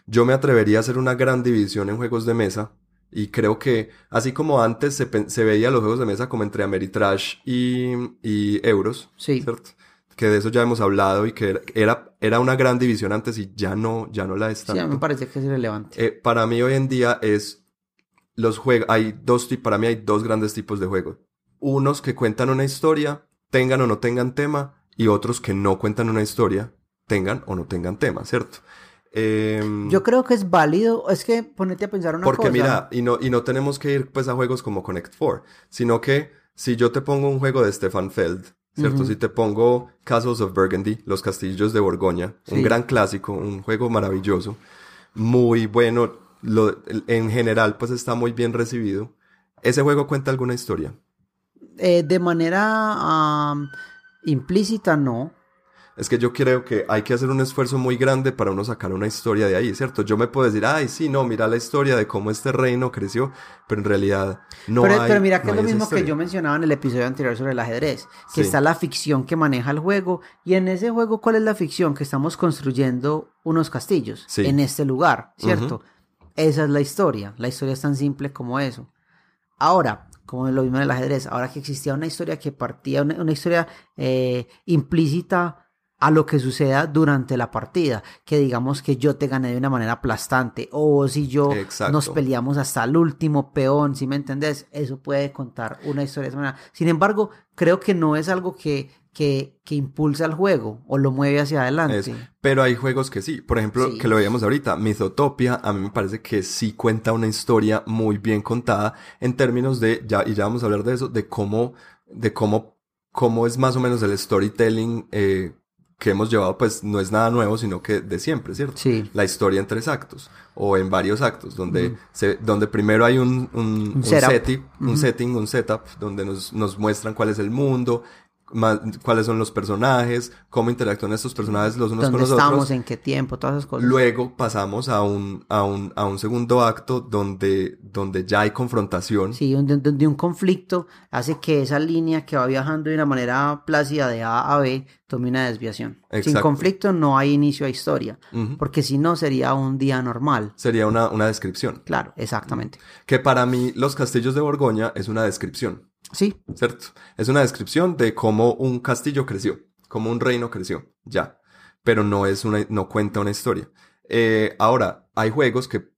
Yo me atrevería a hacer una gran división en juegos de mesa. Y creo que, así como antes se, se veía los juegos de mesa como entre Ameritrash y, y Euros, sí. ¿cierto? que de eso ya hemos hablado y que era, era una gran división antes y ya no, ya no la es tanto. Sí, me parece que es irrelevante. Eh, para mí hoy en día es los juegos, hay dos, para mí hay dos grandes tipos de juegos. Unos que cuentan una historia, tengan o no tengan tema, y otros que no cuentan una historia, tengan o no tengan tema, ¿cierto? Eh, Yo creo que es válido, es que ponete a pensar una porque cosa. Porque mira, y no, y no tenemos que ir pues a juegos como Connect 4, sino que si yo te pongo un juego de Stefan Feld, ¿cierto? Uh -huh. Si te pongo Castles of Burgundy, Los Castillos de Borgoña, sí. un gran clásico, un juego maravilloso, muy bueno, lo, en general pues está muy bien recibido. ¿Ese juego cuenta alguna historia? Eh, de manera um, implícita no. Es que yo creo que hay que hacer un esfuerzo muy grande para uno sacar una historia de ahí, ¿cierto? Yo me puedo decir, ay, sí, no, mira la historia de cómo este reino creció, pero en realidad no pero, hay Pero mira que no es lo mismo que yo mencionaba en el episodio anterior sobre el ajedrez, que Sí. está la ficción que maneja el juego, y en ese juego, ¿cuál es la ficción? Que estamos construyendo unos castillos Sí. en este lugar, ¿cierto? Esa es la historia, la historia es tan simple como eso. Ahora, como lo mismo en el ajedrez, ahora que existía una historia que partía, una, una historia eh, implícita a lo que suceda durante la partida, que digamos que yo te gané de una manera aplastante, o si yo Exacto. nos peleamos hasta el último peón, si me entendés, eso puede contar una historia de esa manera. Sin embargo, creo que no es algo que, que, que impulsa al juego o lo mueve hacia adelante. Es- pero hay juegos que sí. Por ejemplo, Sí. que lo veíamos ahorita, Mythotopia, a mí me parece que sí cuenta una historia muy bien contada en términos de, ya, y ya vamos a hablar de eso, de cómo, de cómo, cómo es más o menos el storytelling eh, que hemos llevado, pues no es nada nuevo, sino que de siempre, ¿cierto? Sí. La historia en tres actos, o en varios actos, donde, se, donde primero hay un, un, un setup. seti- un setting, un setup, donde nos, nos muestran cuál es el mundo, cuáles son los personajes, cómo interactúan estos personajes los unos con ¿Dónde los estamos? otros. ¿En qué tiempo? Todas esas cosas. Luego pasamos a un, a un, a un segundo acto donde, donde ya hay confrontación. Sí, donde, donde un conflicto hace que esa línea que va viajando de una manera plácida de A a B tome una desviación. Sin Exacto. conflicto no hay inicio a historia, porque si no sería un día normal. Sería una, una descripción. Claro, exactamente. Que para mí, Los Castillos de Borgoña es una descripción. Sí, ¿cierto? Es una descripción de cómo un castillo creció, cómo un reino creció, ya. Pero no es una, no cuenta una historia. Eh, ahora, hay juegos que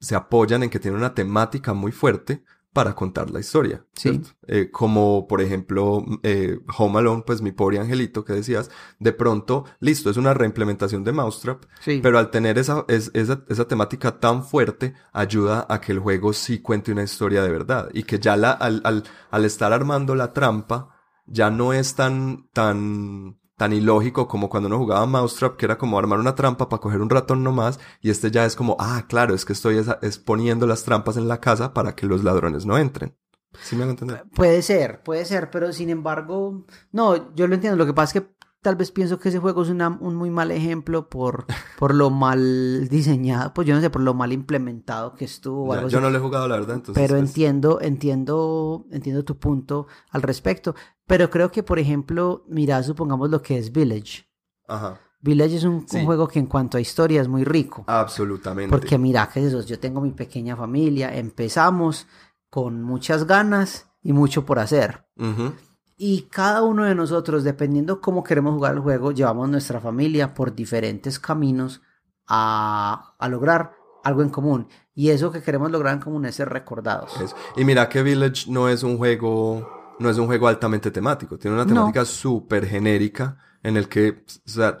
se apoyan en que tienen una temática muy fuerte para contar la historia, Sí. Eh, como, por ejemplo, eh, Home Alone, pues mi pobre angelito que decías, de pronto, listo, es una reimplementación de Mousetrap, sí. pero al tener esa, es- esa, esa temática tan fuerte, ayuda a que el juego sí cuente una historia de verdad. Y que ya la, al, al, al estar armando la trampa, ya no es tan, tan, tan ilógico como cuando uno jugaba Mousetrap, que era como armar una trampa para coger un ratón nomás, y este ya es como, ah, claro, es que estoy es, poniendo las trampas en la casa para que los ladrones no entren. ¿Sí me van entender? Puede ser, puede ser, pero sin embargo, no, yo lo entiendo. Lo que pasa es que tal vez pienso que ese juego es un muy mal ejemplo por, por lo mal diseñado, pues yo no sé, por lo mal implementado que estuvo. yo no lo he jugado, la verdad. Entonces, pero pues entiendo, entiendo, entiendo tu punto al respecto. Pero creo que, por ejemplo, mira, supongamos lo que es Village. Ajá. Village es un, juego que en cuanto a historia es muy rico. Absolutamente. Porque mira, que eso, yo tengo mi pequeña familia, empezamos con muchas ganas y mucho por hacer. Y cada uno de nosotros, dependiendo cómo queremos jugar el juego, llevamos nuestra familia por diferentes caminos a, lograr algo en común. Y eso que queremos lograr en común es ser recordados. Y mira que Village no es un juego, no es un juego altamente temático. Tiene una temática súper genérica en el que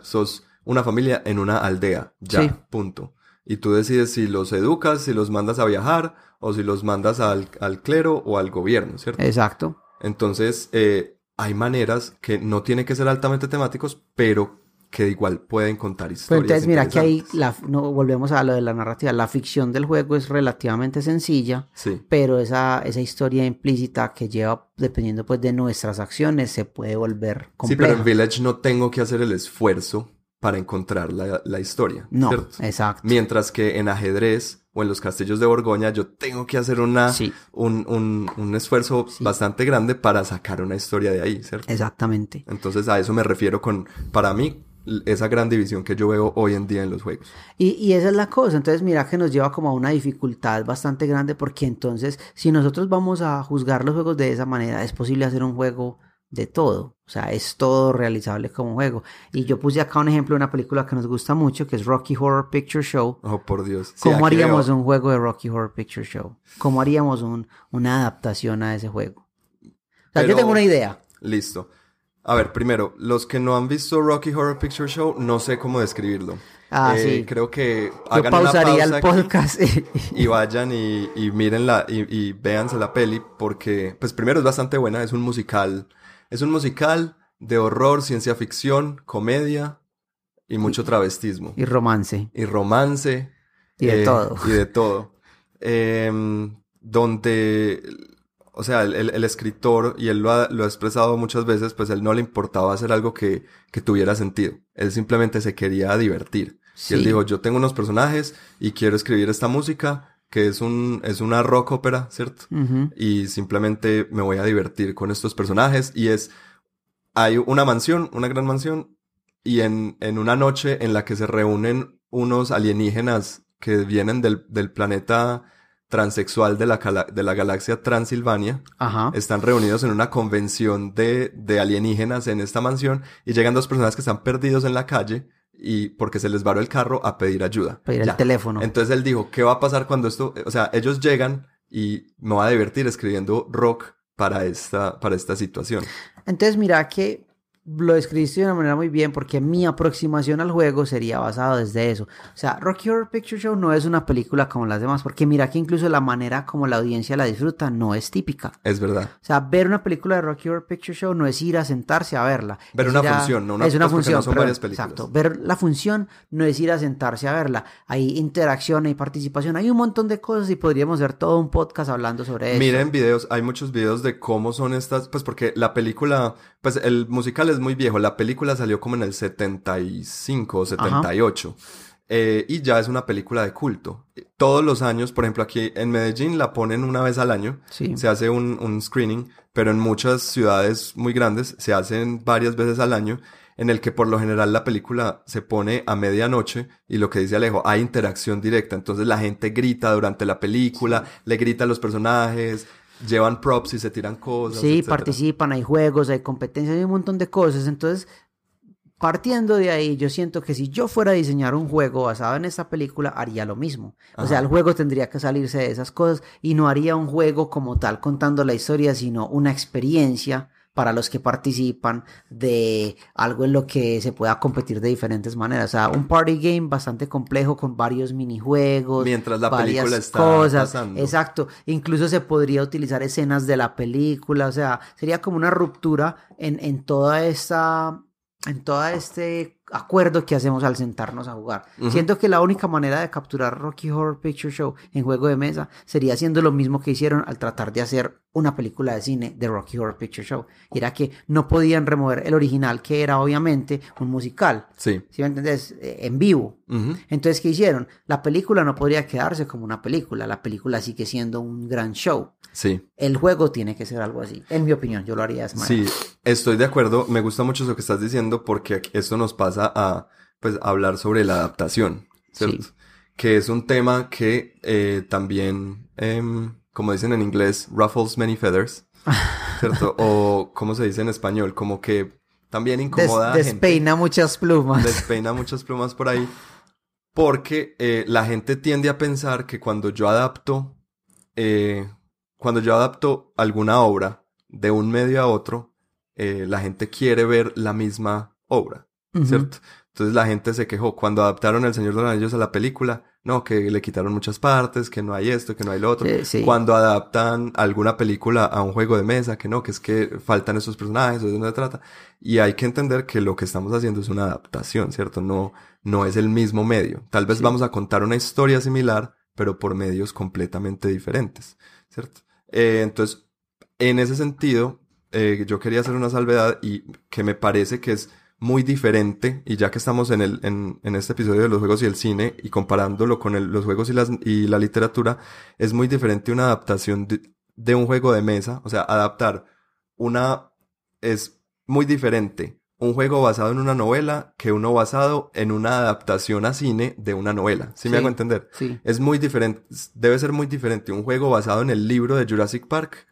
sos una familia en una aldea. Ya, punto. Y tú decides si los educas, si los mandas a viajar o si los mandas al, al clero o al gobierno, ¿cierto? Exacto. Entonces, eh, hay maneras que no tienen que ser altamente temáticos, pero que igual pueden contar historias. entonces, mira que ahí la, no, volvemos a lo de la narrativa. La ficción del juego es relativamente sencilla, sí. pero esa, esa historia implícita que lleva, dependiendo pues de nuestras acciones, se puede volver compleja. Sí, pero en Village no tengo que hacer el esfuerzo para encontrar la, la historia. No, exacto. Mientras que en ajedrez o en los castillos de Borgoña, yo tengo que hacer una, un, un, un, esfuerzo bastante grande para sacar una historia de ahí, ¿cierto? Exactamente. Entonces a eso me refiero con, para mí, esa gran división que yo veo hoy en día en los juegos. Y, y, esa es la cosa, entonces mira que nos lleva como a una dificultad bastante grande porque entonces si nosotros vamos a juzgar los juegos de esa manera, es posible hacer un juego de todo. O sea, es todo realizable como juego. Y yo puse acá un ejemplo de una película que nos gusta mucho, que es Rocky Horror Picture Show. Oh, por Dios. ¿Cómo haríamos un juego de Rocky Horror Picture Show? ¿Cómo haríamos un, una adaptación a ese juego? O sea, yo tengo una idea. Listo. A ver, primero, los que no han visto Rocky Horror Picture Show, no sé cómo describirlo. Ah, eh, sí. Creo que hagan pausaría una pausa el podcast. y vayan y, y mírenla y, y véanse la peli porque, pues primero es bastante buena, es un musical es un musical de horror, ciencia ficción, comedia y mucho travestismo. Y romance. Y romance. Y de eh, todo. Y de todo. Em, donde, o sea, el, escritor, y él lo ha, expresado muchas veces, pues él no le importaba hacer algo que, que tuviera sentido. Él simplemente se quería divertir. Y él dijo, yo tengo unos personajes y quiero escribir esta música que es un es una rock ópera, ¿cierto? Y simplemente me voy a divertir con estos personajes y es hay una mansión, una gran mansión y en, en una noche en la que se reúnen unos alienígenas que vienen del, del planeta transexual de la, de la galaxia Transilvania. Están reunidos en una convención de, de alienígenas en esta mansión y llegan dos personas que están perdidos en la calle y porque se les varó el carro a pedir ayuda. Pedir el teléfono. Entonces él dijo, ¿qué va a pasar cuando esto, o sea, ellos llegan y me va a divertir escribiendo rock para esta, para esta situación. Entonces mira que lo describiste de una manera muy bien porque mi aproximación al juego sería basado desde eso. O sea, Rocky Horror Picture Show no es una película como las demás porque mira que incluso la manera como la audiencia la disfruta no es típica. Es verdad. O sea, ver una película de Rocky Horror Picture Show no es ir a sentarse a verla. Ver una función, no una, es una función. No son varias películas. Exacto. Ver la función no es ir a sentarse a verla. Hay interacción, hay participación, hay un montón de cosas y podríamos hacer todo un podcast hablando sobre eso. Miren videos, hay muchos videos de cómo son estas, pues porque la película, pues el musical es muy viejo, la película película salió como en el 75 o 78. Eh, y ya es una película de culto. Todos los años, por ejemplo, aquí en Medellín la ponen una vez al año. Se hace un, un, screening, pero en muchas ciudades muy grandes se hacen varias veces al año, en el que por lo general la película se pone a medianoche y lo que dice Alejo, hay interacción directa. Entonces la gente grita durante la película, le grita a los personajes, llevan props y se tiran cosas. Sí, participan, hay juegos, hay competencias, hay un montón de cosas. Entonces, Partiendo de ahí, yo siento que si yo fuera a diseñar un juego basado en esta película, haría lo mismo. O sea, el juego tendría que salirse de esas cosas y no haría un juego como tal contando la historia, sino una experiencia para los que participan de algo en lo que se pueda competir de diferentes maneras. O sea, un party game bastante complejo con varios minijuegos. Mientras la varias película está cosas. pasando. Exacto. Incluso se podría utilizar escenas de la película. O sea, sería como una ruptura en, en toda esta en todo este acuerdo que hacemos al sentarnos a jugar. Siento que la única manera de capturar Rocky Horror Picture Show en juego de mesa sería haciendo lo mismo que hicieron al tratar de hacer una película de cine de Rocky Horror Picture Show. Y era que no podían remover el original, que era obviamente un musical. Sí. ¿Sí me entendés? Eh, En vivo. Entonces, ¿qué hicieron? La película no podría quedarse como una película. La película sigue siendo un gran show. Sí. El juego tiene que ser algo así. En mi opinión, yo lo haría de esa manera. Sí, estoy de acuerdo. Me gusta mucho lo que estás diciendo porque esto nos pasa a pues hablar sobre la adaptación, ¿cierto? Sí. Que es un tema que eh, también, em, como dicen en inglés, ruffles many feathers, ¿cierto? o como se dice en español, como que también Des- incomoda a gente. despeina muchas plumas. despeina muchas plumas por ahí. Porque eh, la gente tiende a pensar que cuando yo adapto, eh, cuando yo adapto alguna obra de un medio a otro, eh, la gente quiere ver la misma obra, ¿cierto? Entonces la gente se quejó cuando adaptaron El Señor de los Anillos a la película, no, que le quitaron muchas partes, que no hay esto, que no hay lo otro. Sí, sí. Cuando adaptan alguna película a un juego de mesa, que no, que es que faltan esos personajes, eso no se trata. Y hay que entender que lo que estamos haciendo es una adaptación, ¿cierto? No, no es el mismo medio. Tal vez Sí. vamos a contar una historia similar, pero por medios completamente diferentes, ¿cierto? Eh, entonces, en ese sentido, eh, yo quería hacer una salvedad y que me parece que es muy diferente, y ya que estamos en, el, en, en este episodio de los juegos y el cine, y comparándolo con el- los juegos y, las, y la literatura, es muy diferente una adaptación de, de un juego de mesa, o sea, adaptar una es muy diferente un juego basado en una novela que uno basado en una adaptación a cine de una novela. ¿Sí, me Sí. hago entender? Sí. Es muy diferente, debe ser muy diferente un juego basado en el libro de Jurassic Park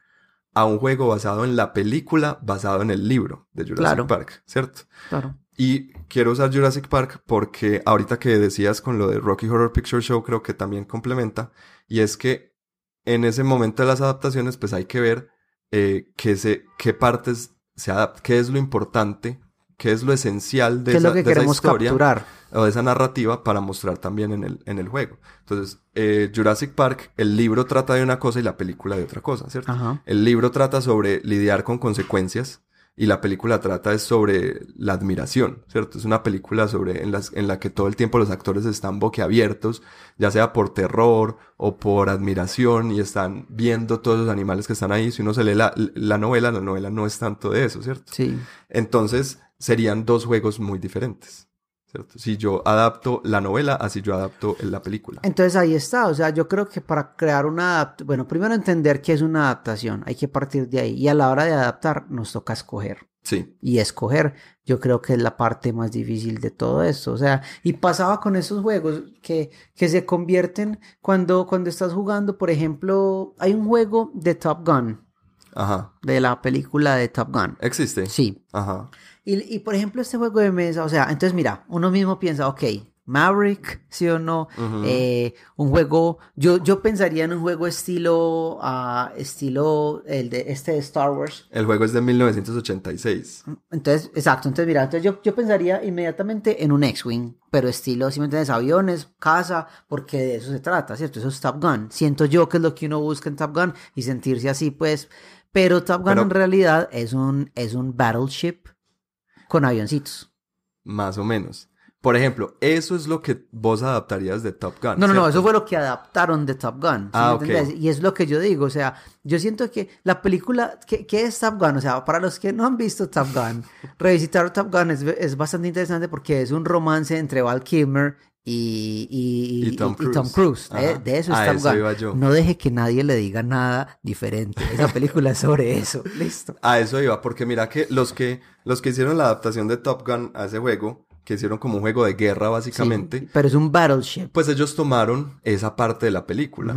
a un juego basado en la película basado en el libro de Jurassic Claro. Park, ¿cierto? Claro. Y quiero usar Jurassic Park porque ahorita que decías con lo de Rocky Horror Picture Show creo que también complementa y es que en ese momento de las adaptaciones pues hay que ver eh, qué, se, qué partes se adaptan, qué es lo importante, qué es lo esencial de ¿Qué es esa, lo que de esa queremos historia capturar? o de esa narrativa para mostrar también en el, en el juego. Entonces, eh, Jurassic Park, el libro trata de una cosa y la película de otra cosa, ¿cierto? Ajá. El libro trata sobre lidiar con consecuencias y la película trata es sobre la admiración, ¿cierto? Es una película sobre en, las, en la que todo el tiempo los actores están boquiabiertos, ya sea por terror o por admiración y están viendo todos los animales que están ahí. Si uno se lee la, la novela, la novela no es tanto de eso, ¿cierto? Sí. Entonces serían dos juegos muy diferentes, ¿cierto? Si yo adapto la novela, así yo adapto la película. Entonces ahí está, o sea, yo creo que para crear una adaptación, bueno, primero entender qué es una adaptación, hay que partir de ahí y a la hora de adaptar nos toca escoger. Sí, Y escoger, yo creo que es la parte más difícil de todo esto. O sea, y pasaba con esos juegos que, que se convierten cuando, cuando estás jugando, por ejemplo, hay un juego de Top Gun, ajá. de la película de Top Gun. ¿Existe? Sí. Ajá. Y, y por ejemplo, este juego de mesa, o sea, entonces mira, uno mismo piensa, ok, Maverick, sí o no, eh, un juego, yo, yo pensaría en un juego estilo, ah, estilo el de este de Star Wars. El juego es de 1986. Entonces, exacto, entonces mira, entonces yo, yo pensaría inmediatamente en un X-Wing, pero estilo, si me entiendes, aviones, casa, porque de eso se trata, ¿cierto? Eso es Top Gun. Siento yo que es lo que uno busca en Top Gun y sentirse así, pues, pero Top Gun Pero- en realidad es un, es un battleship con avioncitos. Más o menos. Por ejemplo, eso es lo que vos adaptarías de Top Gun. No, no, no, eso fue lo que adaptaron de Top Gun. ¿sí Ah, me ok. entendés? Y es lo que yo digo, o sea, yo siento que la película, ¿qué, qué es Top Gun? O sea, para los que no han visto Top Gun, revisitar Top Gun es, es bastante interesante porque es un romance entre Val Kilmer y, y, Y Tom y- y Tom Cruise. Cruise. De, eso es Top eso Gun. iba yo. No deje que nadie le diga nada diferente. Esa película es sobre eso. Listo. A eso iba, porque mira que los que los que hicieron la adaptación de Top Gun a ese juego, que hicieron como un juego de guerra básicamente, Sí, pero es un battleship. pues ellos tomaron esa parte de la película,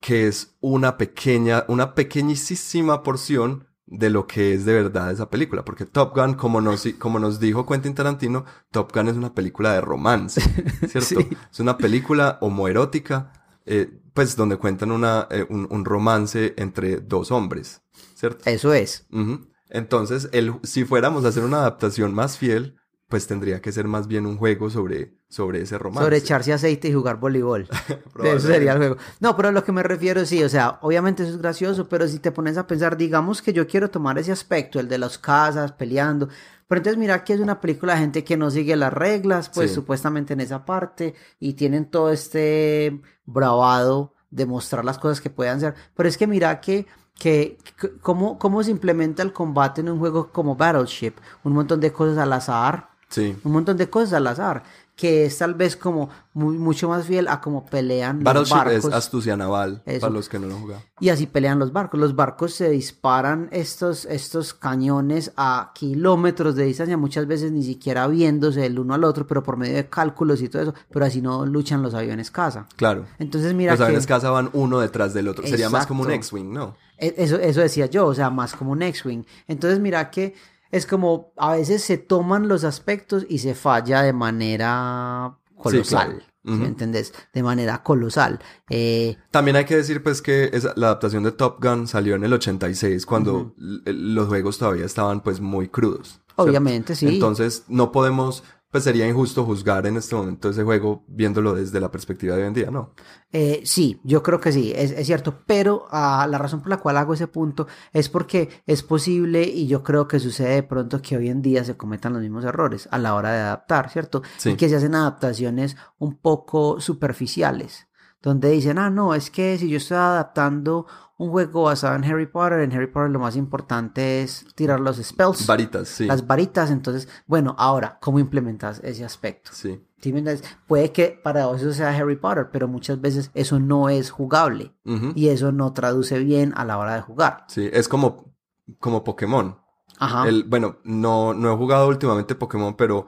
que es una pequeña, una pequeñísima porción de lo que es de verdad esa película, porque Top Gun, como nos, como nos dijo Quentin Tarantino, Top Gun es una película de romance, ¿cierto? Sí. Es una película homoerótica, eh, pues donde cuentan una, eh, un, un romance entre dos hombres, ¿cierto? Eso es. Entonces, el, si fuéramos a hacer una adaptación más fiel, pues tendría que ser más bien un juego sobre, sobre ese romance. Sobre echarse aceite y jugar voleibol. eso sería el juego. No, pero a lo que me refiero, sí, o sea, obviamente eso es gracioso, pero si te pones a pensar, digamos que yo quiero tomar ese aspecto, el de las casas, peleando, pero entonces mira que es una película de gente que no sigue las reglas, pues supuestamente en esa parte, y tienen todo este bravado de mostrar las cosas que puedan ser. Pero es que mira que que, cómo, cómo se implementa el combate en un juego como Battleship, un montón de cosas al azar, Sí. Un montón de cosas al azar. Que es tal vez como muy, mucho más fiel a cómo pelean los barcos. es astucia naval, para los que no lo jugado. Y así pelean los barcos. Los barcos se disparan estos, estos cañones a kilómetros de distancia, muchas veces ni siquiera viéndose el uno al otro, pero por medio de cálculos y todo eso. Pero así no luchan los aviones caza. Claro. Entonces mira Los aviones caza van uno detrás del otro. Sería más como un X-Wing, ¿no? E, eso, eso decía yo, o sea, más como un X-Wing. Entonces mira que es como a veces se toman los aspectos y se falla de manera colosal. ¿Me entendés? De manera colosal. Eh, También hay que decir pues que la adaptación de Top Gun salió en el 86 cuando los juegos todavía estaban pues muy crudos. Obviamente, sí. Entonces no podemos pues sería injusto juzgar en este momento ese juego viéndolo desde la perspectiva de hoy en día, ¿no? Eh, sí, yo creo que sí, es, cierto, pero ah, la razón por la cual hago ese punto es porque es posible y yo creo que sucede de pronto que hoy en día se cometan los mismos errores a la hora de adaptar, ¿cierto? Y que se hacen adaptaciones un poco superficiales donde dicen, ah, no, es que si yo estoy adaptando un juego basado en Harry Potter, en Harry Potter lo más importante es tirar los spells. Varitas, sí. Las varitas, entonces, bueno, ahora, ¿cómo implementas ese aspecto? Sí. Puede que para vos eso sea Harry Potter, pero muchas veces eso no es jugable y eso no traduce bien a la hora de jugar. Sí, es como, como Pokémon. Ajá. El, bueno, no, no he jugado últimamente Pokémon, pero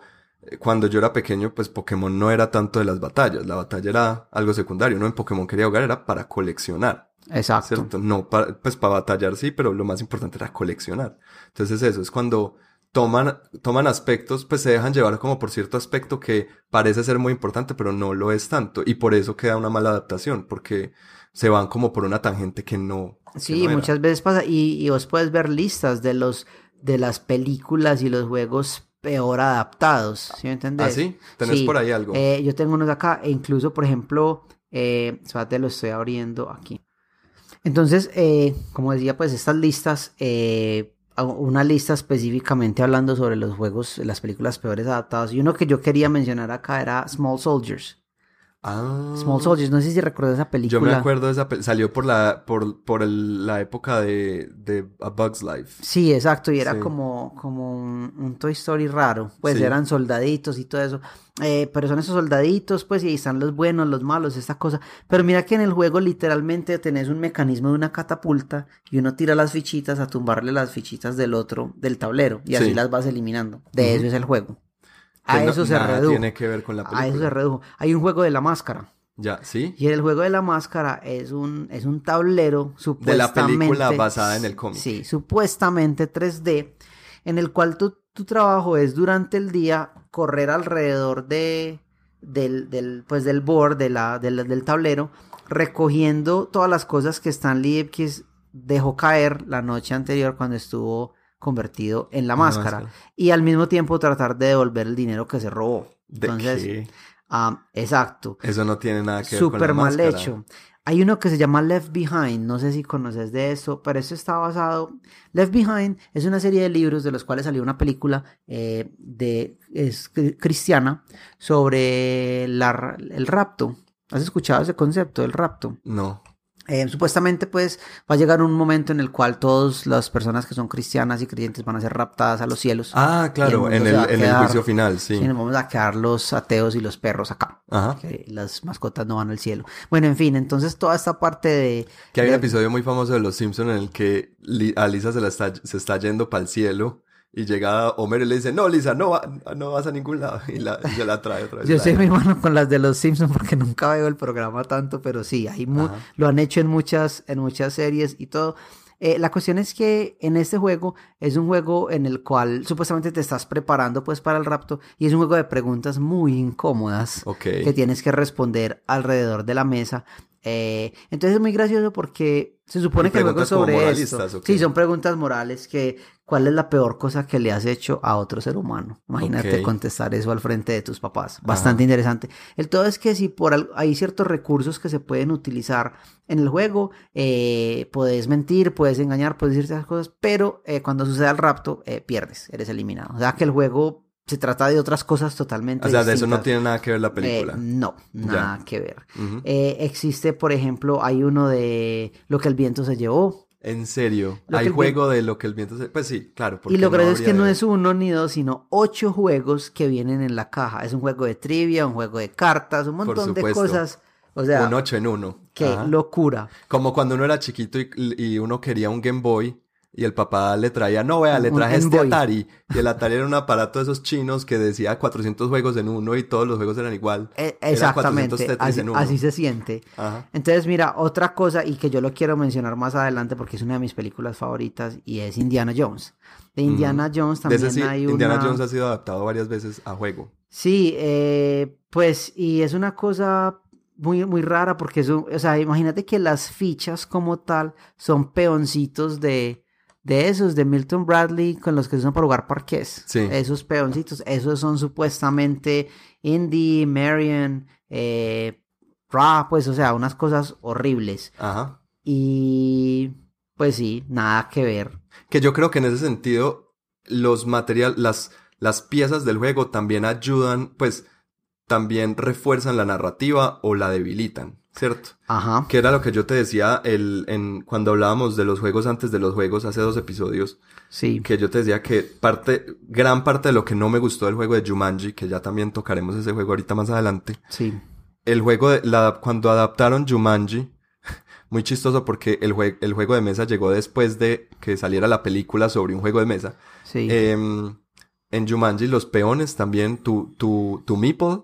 cuando yo era pequeño, pues Pokémon no era tanto de las batallas, la batalla era algo secundario, no en Pokémon quería jugar, era para coleccionar. Exacto. ¿cierto? No, para, pues para batallar sí, pero lo más importante era coleccionar. Entonces eso es cuando toman, toman aspectos, pues se dejan llevar como por cierto aspecto que parece ser muy importante, pero no lo es tanto. Y por eso queda una mala adaptación, porque se van como por una tangente que no. Sí, muchas veces pasa. Y, y vos puedes ver listas de los de las películas y los juegos peor adaptados, ¿sí me entendés? ¿Ah, sí? ¿Tenés por ahí algo? Eh, yo tengo unos acá, e incluso, por ejemplo, eh, te lo estoy abriendo aquí. Entonces, eh, como decía, pues estas listas, eh, una lista específicamente hablando sobre los juegos, las películas peores adaptadas, y uno que yo quería mencionar acá era Small Soldiers. Ah. Small Soldiers, no sé si recuerdas esa película. Yo me acuerdo de esa película, salió por la, por, por la época de, de, A Bug's Life. Sí, exacto, y era como, como un, Toy Story raro, pues eran soldaditos y todo eso. Eh, pero son esos soldaditos, pues, y ahí están los buenos, los malos, esta cosa. Pero mira que en el juego literalmente tenés un mecanismo de una catapulta y uno tira las fichitas a tumbarle las fichitas del otro, del tablero, y así las vas eliminando. De eso es el juego. A eso se redujo. tiene que ver con la película. A eso se redujo. Hay un juego de la máscara. Ya, ¿sí? Y el juego de la máscara es un, es un tablero supuestamente... De la película basada en el cómic. Sí, supuestamente 3D, en el cual tu, tu trabajo es durante el día correr alrededor de, del, del, pues del board, de la, del, del tablero, recogiendo todas las cosas que Stanley Ipkiss dejó caer la noche anterior cuando estuvo convertido en la máscara. Y al mismo tiempo tratar de devolver el dinero que se robó. Entonces, ah, exacto. Eso no tiene nada que ver con la mal hecho. Hay uno que se llama Left Behind, no sé si conoces de eso, pero eso está basado. Left Behind es una serie de libros de los cuales salió una película eh, de es cristiana sobre la, el rapto. ¿Has escuchado ese concepto del rapto? No. Eh, supuestamente pues va a llegar un momento en el cual todas las personas que son cristianas y creyentes van a ser raptadas a los cielos. Ah, claro, en el, en el, juicio final, sí. sí. Vamos a quedar los ateos y los perros acá. Ajá. Que las mascotas no van al cielo. Bueno, en fin, entonces toda esta parte de... Que hay un episodio muy famoso de Los Simpsons en el que a Lisa se, la está, se está yendo para el cielo y llega Homer y le dice, no, Lisa, no, no vas a ningún lado. Y, la, se la trae otra vez. Yo soy mi hermano con las de los Simpsons porque nunca veo el programa tanto, pero sí, hay lo han hecho en muchas, en muchas series y todo. Eh, la cuestión es que en este juego es un juego en el cual supuestamente te estás preparando pues para el rapto y es un juego de preguntas muy incómodas que tienes que responder alrededor de la mesa eh, entonces es muy gracioso porque se supone que el juego es sobre esto. Sí, son preguntas morales que, ¿cuál es la peor cosa que le has hecho a otro ser humano? Imagínate contestar eso al frente de tus papás. Bastante interesante. El todo es que si por al- hay ciertos recursos que se pueden utilizar en el juego, eh, puedes mentir, puedes engañar, puedes decir esas cosas, pero eh, cuando suceda el rapto, eh, pierdes, eres eliminado. O sea que el juego se trata de otras cosas totalmente O sea, de eso no tiene nada que ver la Eh, película. no, nada que ver. Eh, existe, por ejemplo, hay uno de lo que el viento se llevó. En serio, Lo hay juego de lo que el viento se... Pues sí, claro. Y lo gracioso es que no es uno ni dos, sino ocho juegos que vienen en la caja. Es un juego de trivia, un juego de cartas, un montón de cosas. O sea, Un 8 en uno. qué Ajá. locura. Como cuando uno era chiquito y, y uno quería un Game Boy y el papá le traía, no vea, le traje este Boy. Atari. Y el Atari era un aparato de esos chinos que decía 400 juegos en uno y todos los juegos eran igual. Eh, Era 400 exactamente, Tetris así, en uno. así se siente. Ajá. Entonces, mira, otra cosa y que yo lo quiero mencionar más adelante porque es una de mis películas favoritas y es Indiana Jones. De Indiana Jones De también ese sí, hay Indiana una... Jones ha sido adaptado varias veces a juego. Sí, eh, pues, y es una cosa muy, muy rara porque eso, o sea, imagínate que las fichas como tal son peoncitos de, de esos, de Milton Bradley, con los que se usan para jugar parqués. Sí. Esos peoncitos, esos son supuestamente Indy, Marion, eh, Ra, pues, o sea, unas cosas horribles. Ajá. Y, pues sí, nada que ver. Que yo creo que en ese sentido, los material, las, las piezas del juego también ayudan, pues, también refuerzan la narrativa o la debilitan, ¿cierto? Ajá. Que era lo que yo te decía el, en, cuando hablábamos de los juegos antes de los juegos, hace dos episodios, Sí. que yo te decía que parte, gran parte de lo que no me gustó del juego de Jumanji, que ya también tocaremos ese juego ahorita más adelante, Sí. el juego de, la, cuando adaptaron Jumanji, muy chistoso porque el, jue- el juego de mesa llegó después de que saliera la película sobre un juego de mesa. Sí. Em, en Jumanji los peones también, tu, tu, tu meeple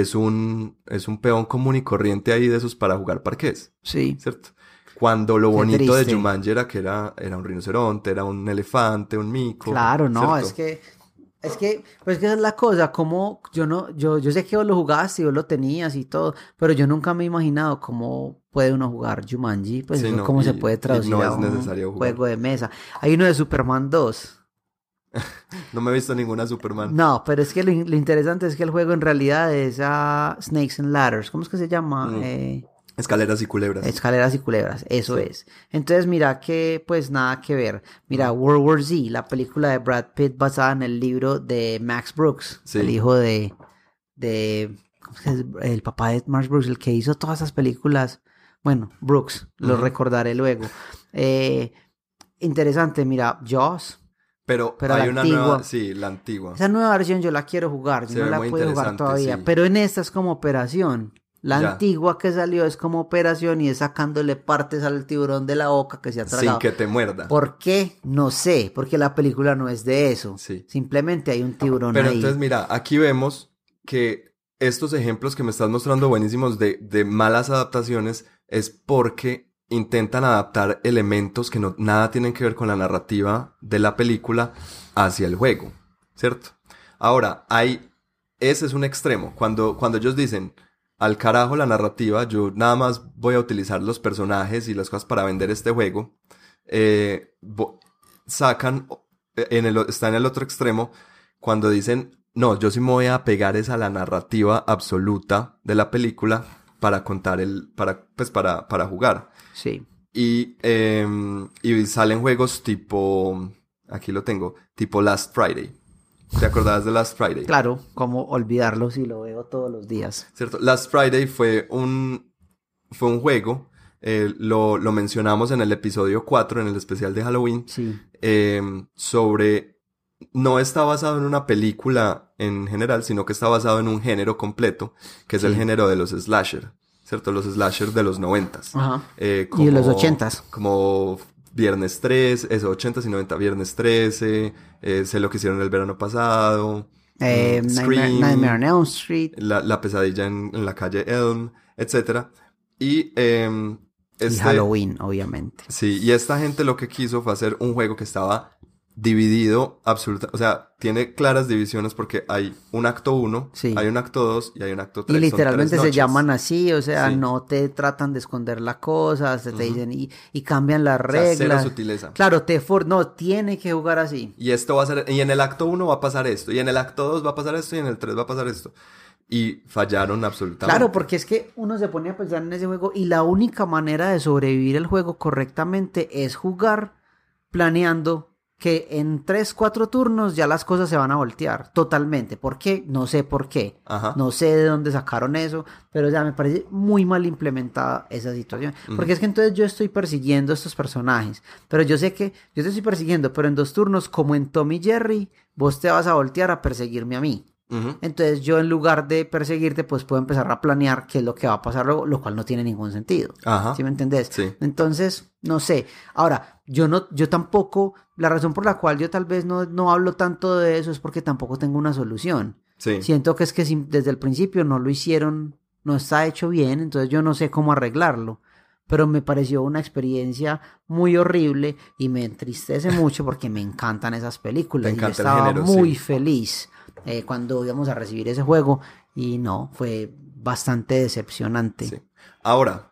es un, es un peón común y corriente ahí de esos para jugar parqués, sí. ¿cierto? Cuando lo Qué bonito de. Jumanji era que era, era un rinoceronte, era un elefante, un mico. Claro, no, ¿cierto? es que, es que, pues que esa es la cosa, como yo no, yo, yo sé que vos lo jugaste y vos lo tenías y todo, pero yo nunca me he imaginado cómo puede uno jugar Jumanji, pues Sí, eso no, cómo y- se puede traducir no a un necesario jugar. juego de mesa. Hay uno de Superman 2. No me he visto ninguna Superman. No, pero es que lo, in- lo interesante es que el juego en realidad es a Snakes and Ladders, ¿cómo es que se llama? Mm. Eh, Escaleras y culebras. Escaleras y culebras, eso Sí. es. Entonces, mira que, pues nada que ver. Mira, World War Z, la película de Brad Pitt basada en el libro de Max Brooks, Sí. el hijo de, de, ¿cómo es que es? El papá de Max Brooks, el que hizo todas esas películas. Bueno, Brooks, lo recordaré luego. Eh, interesante, mira, Jaws. Pero, Pero hay una antigua. nueva, sí, la antigua. Esa nueva versión yo la quiero jugar, yo Se no la puedo jugar todavía, sí. pero en esta es como operación. La Ya. antigua que salió es como operación y es sacándole partes al tiburón de la boca que se ha Sin tragado. que te muerda. ¿Por qué? No sé, porque la película no es de eso. Sí. Simplemente hay un tiburón Pero ahí. entonces, mira, aquí vemos que estos ejemplos que me estás mostrando buenísimos de, de malas adaptaciones es porque intentan adaptar elementos que no, nada tienen que ver con la narrativa de la película hacia el juego, ¿cierto? Ahora, hay, ese es un extremo. Cuando, cuando ellos dicen, al carajo la narrativa, yo nada más voy a utilizar los personajes y las cosas para vender este juego, eh, sacan, el, está en el otro extremo, cuando dicen, no, yo sí me voy a pegar es a la narrativa absoluta de la película para contar el, para, pues para, para jugar. Sí. Y, em, y salen juegos tipo, aquí lo tengo, tipo Last Friday. ¿Te acordabas de Last Friday? Claro, cómo olvidarlo si lo veo todos los días. ¿Cierto? Last Friday fue un, fue un juego, eh, lo, lo mencionamos en el episodio 4, en el especial de Halloween, Sí. em, sobre, no está basado en una película en general, sino que está basado en un género completo, que es el género de los slasher, ¿cierto? Los slasher de los noventas. Ajá. Eh, Y de los ochentas. Como Viernes 3, eso, 80 y 90, Viernes 13, eh, sé lo que hicieron el verano pasado, Eh, mm, Nightmare, Scream, Nightmare on Elm Street la, la pesadilla en, en la calle Elm, etcétera. Y, y este- Halloween, obviamente. Sí, y esta gente lo que quiso fue hacer un juego que estaba dividido absoluta, o sea, tiene claras divisiones porque hay un acto 1, Sí. hay un acto 2 y hay un acto 3. Y literalmente se llaman así, o sea, Sí. no te tratan de esconder la cosa, se te dicen y, y cambian las O sea, cero reglas. sutileza. Claro, te for no, tiene que jugar así. Y esto va a ser, y en el acto 1 va a pasar esto, y en el acto 2 va a pasar esto, y en el 3 va a pasar esto. Y fallaron absolutamente. Claro, porque es que uno se pone a pensar en ese juego y la única manera de sobrevivir el juego correctamente es jugar planeando que en 3, 4 turnos ya las cosas se van a voltear totalmente. ¿Por qué? No sé por qué. Ajá. No sé de dónde sacaron eso, pero ya me parece muy mal implementada esa situación. Porque es que entonces yo estoy persiguiendo a estos personajes, pero yo sé que yo te estoy persiguiendo, pero en dos turnos, como en Tommy Jerry, vos te vas a voltear a perseguirme a mí. Entonces yo en lugar de perseguirte, pues puedo empezar a planear qué es lo que va a pasar luego, lo cual no tiene ningún sentido. Ajá. ¿Sí me entendés? Sí. Entonces, no sé. Ahora, yo no, yo tampoco, la razón por la cual yo tal vez no, no hablo tanto de eso es porque tampoco tengo una solución. Sí. Siento que es que si- desde el principio no lo hicieron, no está hecho bien, entonces yo no sé cómo arreglarlo. Pero me pareció una experiencia muy horrible y me entristece mucho porque me encantan esas películas. Y yo estaba género, muy sí. feliz eh, cuando íbamos a recibir ese juego y no, fue bastante decepcionante. Sí. Ahora,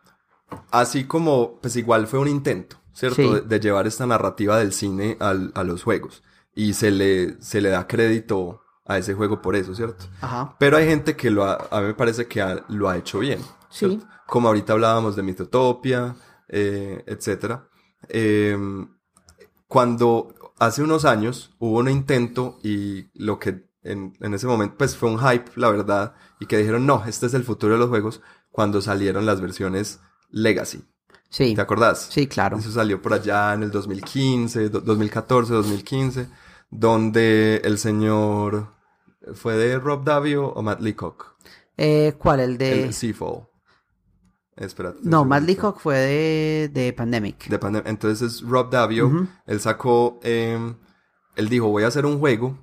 así como, pues igual fue un intento, ¿cierto? Sí. De, de llevar esta narrativa del cine al- a los juegos. Y se le, se le da crédito a ese juego por eso, ¿cierto? Ajá. Pero hay gente que lo ha, a mí me parece que ha- lo ha hecho bien. Sí. Como ahorita hablábamos de Mitotopia, eh, etcétera. Eh, cuando hace unos años hubo un intento y lo que en, en ese momento pues fue un hype, la verdad, y que dijeron, no, este es el futuro de los juegos, cuando salieron las versiones Legacy. Sí. ¿Te acordás? Sí, claro. Eso salió por allá en el 2015, do- 2014, 2015, donde el señor fue de Rob Davio o Matt Leacock, Eh, ¿Cuál? El de... el Seafall. Espérate. No, Matt. Leacock fue de, de Pandemic. De pandem- Entonces Rob Davio, él sacó, eh, él dijo, voy a hacer un juego.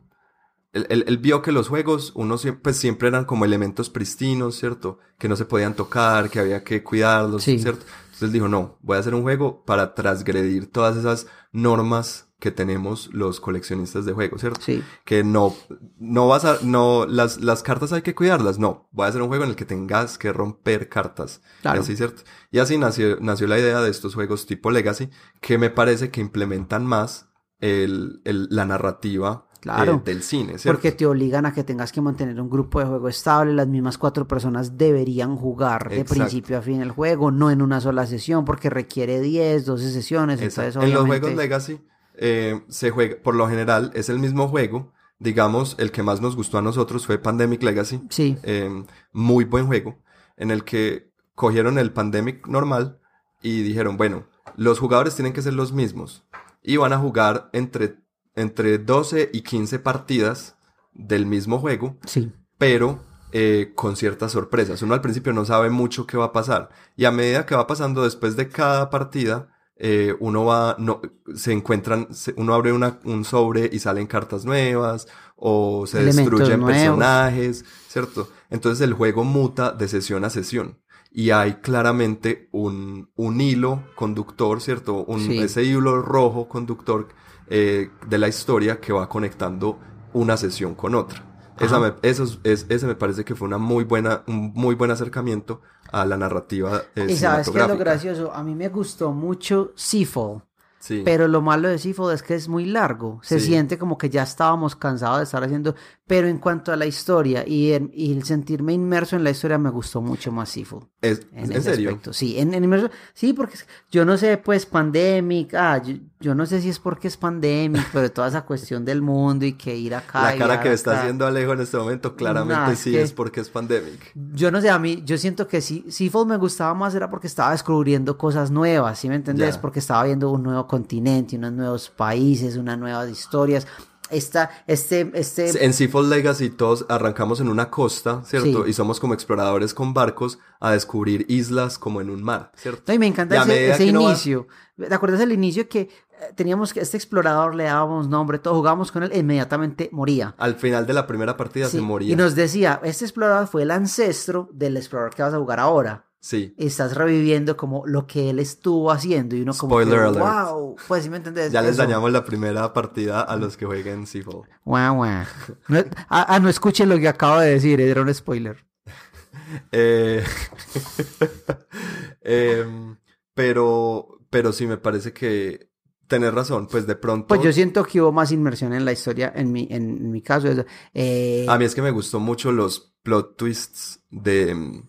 Él, él- él vio que los juegos, uno siempre, pues, siempre eran como elementos pristinos, ¿cierto? Que no se podían tocar, que había que cuidarlos, Sí. ¿cierto? Entonces dijo, no, voy a hacer un juego para transgredir todas esas normas que tenemos los coleccionistas de juegos, ¿cierto? Sí. Que no, no vas a, no, las, las cartas hay que cuidarlas, no. Voy a hacer un juego en el que tengas que romper cartas. Claro. Y así, ¿cierto? Y así nació, nació la idea de estos juegos tipo Legacy, que me parece que implementan más el, el- la narrativa Claro. eh, del cine, ¿cierto? Porque te obligan a que tengas que mantener un grupo de juego estable, las mismas cuatro personas deberían jugar de Exacto. principio a fin el juego, no en una sola sesión, porque requiere 10, 12 sesiones, entonces En los juegos Legacy eh, se juega, por lo general, es el mismo juego. Digamos, el que más nos gustó a nosotros fue Pandemic Legacy. Sí, eh, muy buen juego, en el que cogieron el Pandemic normal y dijeron, bueno, los jugadores tienen que ser los mismos y van a jugar entre, entre 12 y 15 partidas del mismo juego, sí, pero eh, con ciertas sorpresas. Uno al principio no sabe mucho qué va a pasar y a medida que va pasando después de cada partida, eh, uno va, no, se encuentran, se- uno abre una, un sobre y salen cartas nuevas o se Elementos destruyen nuevos. personajes, ¿cierto? Entonces el juego muta de sesión a sesión y hay claramente un, un hilo conductor, ¿cierto? Un, Sí. Ese hilo rojo conductor eh, de la historia que va conectando una sesión con otra. Esa Ajá. me, eso es- es- ese me parece que fue una muy buena, un muy buen acercamiento a la narrativa eh, y sabes qué es lo gracioso, a mí me gustó mucho Seafall, Sí. pero lo malo de Seafall es que es muy largo, se Sí. siente como que ya estábamos cansados de estar haciendo, pero en cuanto a la historia y, el sentirme inmerso en la historia me gustó mucho más. Es- En, ¿En, ese serio? aspecto. Sí, en, en inmerso- sí, porque yo no sé, pues, pandemic, ah, yo, yo no sé si es porque es pandemic, pero toda esa cuestión del mundo y que ir acá. La cara ir que está acá. haciendo Alejo en este momento claramente Nah, sí que- es porque es pandemic. Yo no sé, a mí, yo siento que sí, Seafall me gustaba más era porque estaba descubriendo cosas nuevas, ¿sí me entendés? Porque estaba viendo un nuevo continente, unos nuevos países, unas nuevas historias. Esta, este, este, En Seafold Legacy todos arrancamos en una costa, ¿cierto? Sí. Y somos como exploradores con barcos a descubrir islas como en un mar, ¿cierto? No, y me encanta Y ese, va- inicio. ¿Te acuerdas del inicio que eh, teníamos que este explorador le dábamos nombre, todo jugábamos con él e inmediatamente moría? Al final de la primera partida Sí, se moría. Y nos decía, este explorador fue el ancestro del explorador que vas a jugar ahora. Sí. Estás reviviendo como lo que él estuvo haciendo y uno como Spoiler que, alert. wow, pues sí me entendés. Ya les Eso. dañamos la primera partida a los que jueguen Seafall. Guau, guau. No, ah, ah, no escuchen lo que acabo de decir, era un spoiler. Eh, em, pero, pero sí me parece que tenés razón, pues de pronto. Pues yo siento que hubo más inmersión en la historia, en mi, en, mi caso. Eh, A mí es que me gustó mucho los plot twists de,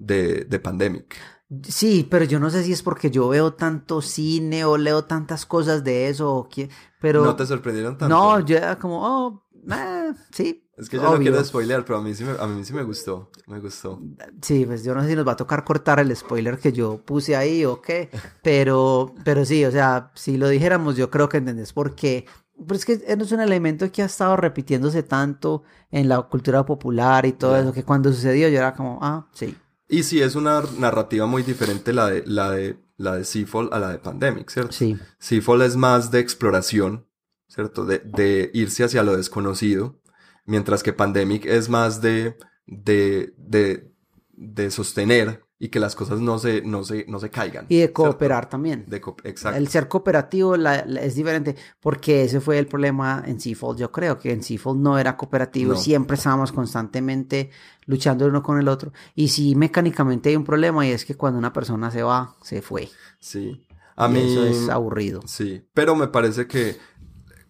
de, de Pandemic. Sí, pero yo no sé si es porque yo veo tanto cine o leo tantas cosas de eso, o qué, pero... ¿No te sorprendieron tanto? No, yo era como, oh, eh, sí. Es que yo no obvio. quiero spoilear, pero a mí sí me, a mí sí me gustó. Me gustó. Sí, pues yo no sé si nos va a tocar cortar el spoiler que yo puse ahí o qué, pero, pero sí, o sea, si lo dijéramos, yo creo que entendés por qué. Pero es que es un elemento que ha estado repitiéndose tanto en la cultura popular y todo Ya. eso, que cuando sucedió yo era como, ah, sí. Y sí, es una narrativa muy diferente la de, la de, la de Seafall a la de Pandemic, ¿cierto? Sí. Seafall es más de exploración, ¿cierto? De, de irse hacia lo desconocido, mientras que Pandemic es más de, de, de, de sostener y que las cosas no se, no se, no se caigan. Y de ¿cierto? cooperar también. De co- exacto. El ser cooperativo la- la- es diferente porque ese fue el problema en Seafold. Yo creo que en Seafold no era cooperativo, No. siempre estábamos constantemente luchando uno con el otro. Y sí, mecánicamente hay un problema y es que cuando una persona se va, se fue. Sí. A Y mí. eso es aburrido. Sí, pero me parece que,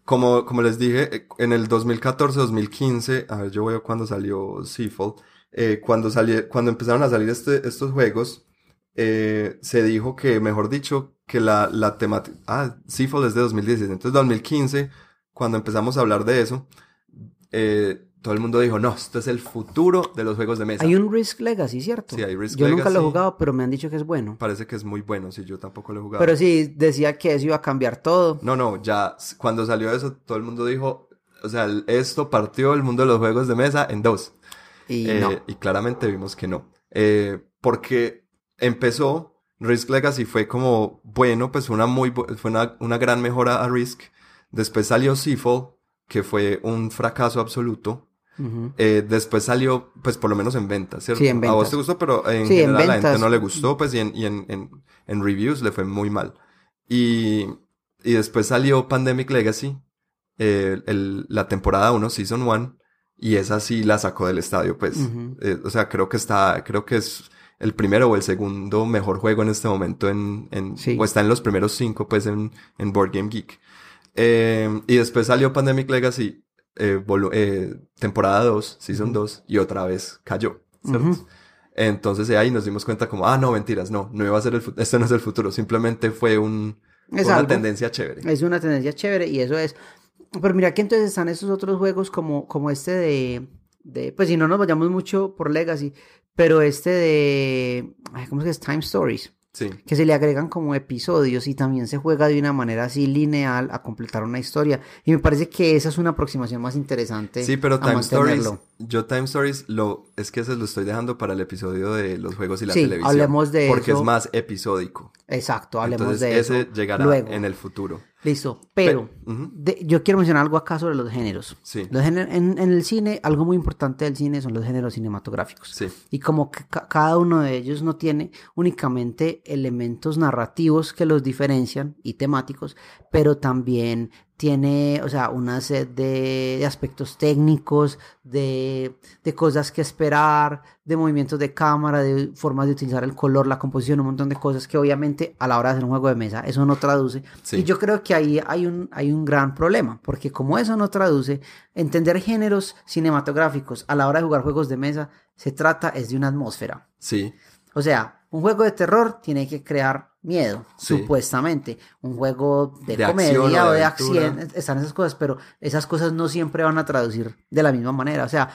como, como les dije, en el 2014-2015, a ver, yo veo cuando salió Seafall, eh, cuando, cuando empezaron a salir este- estos juegos, eh, se dijo que, mejor dicho, que la, la temática... Ah, Seafall es de 2016, entonces 2015, cuando empezamos a hablar de eso, eh, todo el mundo dijo, no, esto es el futuro de los juegos de mesa. Hay un Risk Legacy, ¿cierto? Sí, hay Risk Yo nunca lo he Legacy. jugado, pero me han dicho que es bueno. Parece que es muy bueno, si yo tampoco lo he jugado. Pero sí, decía que eso iba a cambiar todo. No, no, ya cuando salió eso, todo el mundo dijo, o sea, esto partió el mundo de los juegos de mesa en dos. Y Eh, no. y claramente vimos que no. Eh, porque empezó, Risk Legacy fue como, bueno, pues una muy, fue una, una gran mejora a Risk. Después salió Seafall, que fue un fracaso absoluto. Eh, después salió, pues por lo menos en ventas, ¿cierto? Sí, en A vos te gustó, pero en Sí, en general a la gente no le gustó, pues y en, y en, en, en reviews le fue muy mal. Y, y después salió Pandemic Legacy, eh, el- la temporada 1, Season 1, y esa sí la sacó del estadio, pues. Eh, o sea, creo que está, creo que es el primero o el segundo mejor juego en este momento en, en Sí. o está en los primeros cinco, pues, en, en Board Game Geek. Eh, y después salió Pandemic Legacy, eh, eh, temporada 2, Season 2, y otra vez cayó. Entonces ahí nos dimos cuenta como, ah, no, mentiras, no, no iba a ser el futuro, esto no es el futuro, simplemente fue un, Es una algo. tendencia chévere. Es una tendencia chévere y eso es. Pero mira que entonces están esos otros juegos como, como este de, de. Pues si no nos vayamos mucho por Legacy, pero este de. ay, ¿Cómo es que es? Time Stories. Sí, Que se le agregan como episodios y también se juega de una manera así lineal a completar una historia. Y me parece que esa es una aproximación más interesante. sí, pero Time Stories. Yo Time Stories lo, es que ese lo estoy dejando para el episodio de los juegos y la Sí, televisión. hablemos de Porque eso. es más episódico. Exacto, hablemos Entonces de ese eso. llegará luego. en el futuro. Listo, pero de- yo quiero mencionar algo acá sobre los géneros. Sí. Los géner- en, en el cine, algo muy importante del cine son los géneros cinematográficos. Sí, Y como que ca- cada uno de ellos no tiene únicamente elementos narrativos que los diferencian y temáticos, pero también tiene, o sea, una sed de, de aspectos técnicos, de, de cosas que esperar, de movimientos de cámara, de formas de utilizar el color, la composición, un montón de cosas que obviamente a la hora de hacer un juego de mesa eso no traduce. Sí. Y yo creo que ahí hay un, hay un gran problema, porque como eso no traduce, entender géneros cinematográficos a la hora de jugar juegos de mesa se trata es de una atmósfera. sí, O sea, un juego de terror tiene que crear miedo, Sí. supuestamente. Un juego de, De comedia acción o de acción, están esas cosas, pero esas cosas no siempre van a traducir de la misma manera. O sea,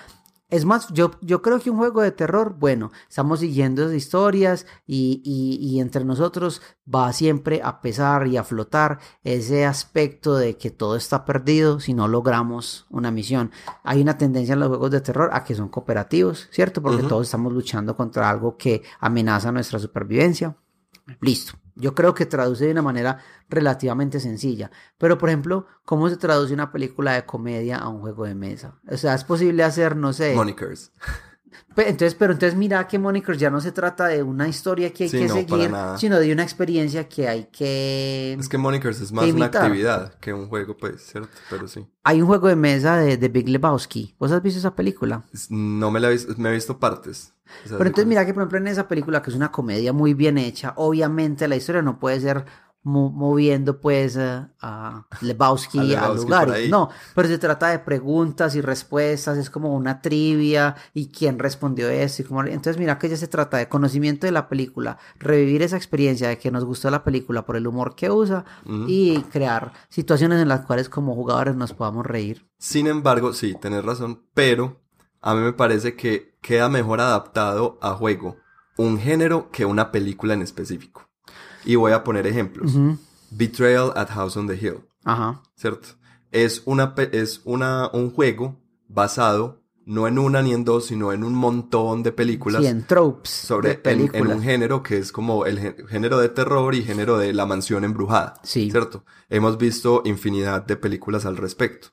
es más, yo, yo creo que un juego de terror, bueno, estamos siguiendo esas historias y, y, y entre nosotros va siempre a pesar y a flotar ese aspecto de que todo está perdido si no logramos una misión. Hay una tendencia en los juegos de terror a que son cooperativos, ¿cierto? Porque todos estamos luchando contra algo que amenaza nuestra supervivencia. Listo. Yo creo que traduce de una manera relativamente sencilla. Pero, por ejemplo, ¿cómo se traduce una película de comedia a un juego de mesa? O sea, es posible hacer, no sé. Monikers. Entonces, pero entonces mira que Monikers ya no se trata de una historia que hay Sí, que no, seguir, sino de una experiencia que hay que... Es que Monikers es más una actividad que un juego, pues, ¿cierto? Pero sí. Hay un juego de mesa de, de Big Lebowski. ¿Vos has visto esa película? No me la he visto, me he visto partes. Pero entonces mira que por ejemplo en esa película que es una comedia muy bien hecha, obviamente la historia no puede ser moviendo pues eh, a Lebowski A Lebowski lugares, ahí. no, pero se trata de preguntas y respuestas, es como una trivia y quién respondió eso y cómo... Entonces mira que ya se trata de conocimiento de la película, revivir esa experiencia de que nos gustó la película por el humor que usa y crear situaciones en las cuales como jugadores nos podamos reír. Sin embargo, sí, tenés razón, pero a mí me parece que queda mejor adaptado a juego un género que una película en específico. Y voy a poner ejemplos. Betrayal at House on the Hill, Ajá. ¿cierto? Es, una, es una, un juego basado no en una ni en dos, sino en un montón de películas Sí, en tropes sobre de en, en películas. un género que es como el gé- género de terror y género de la mansión embrujada. Sí. ¿Cierto? Hemos visto infinidad de películas al respecto.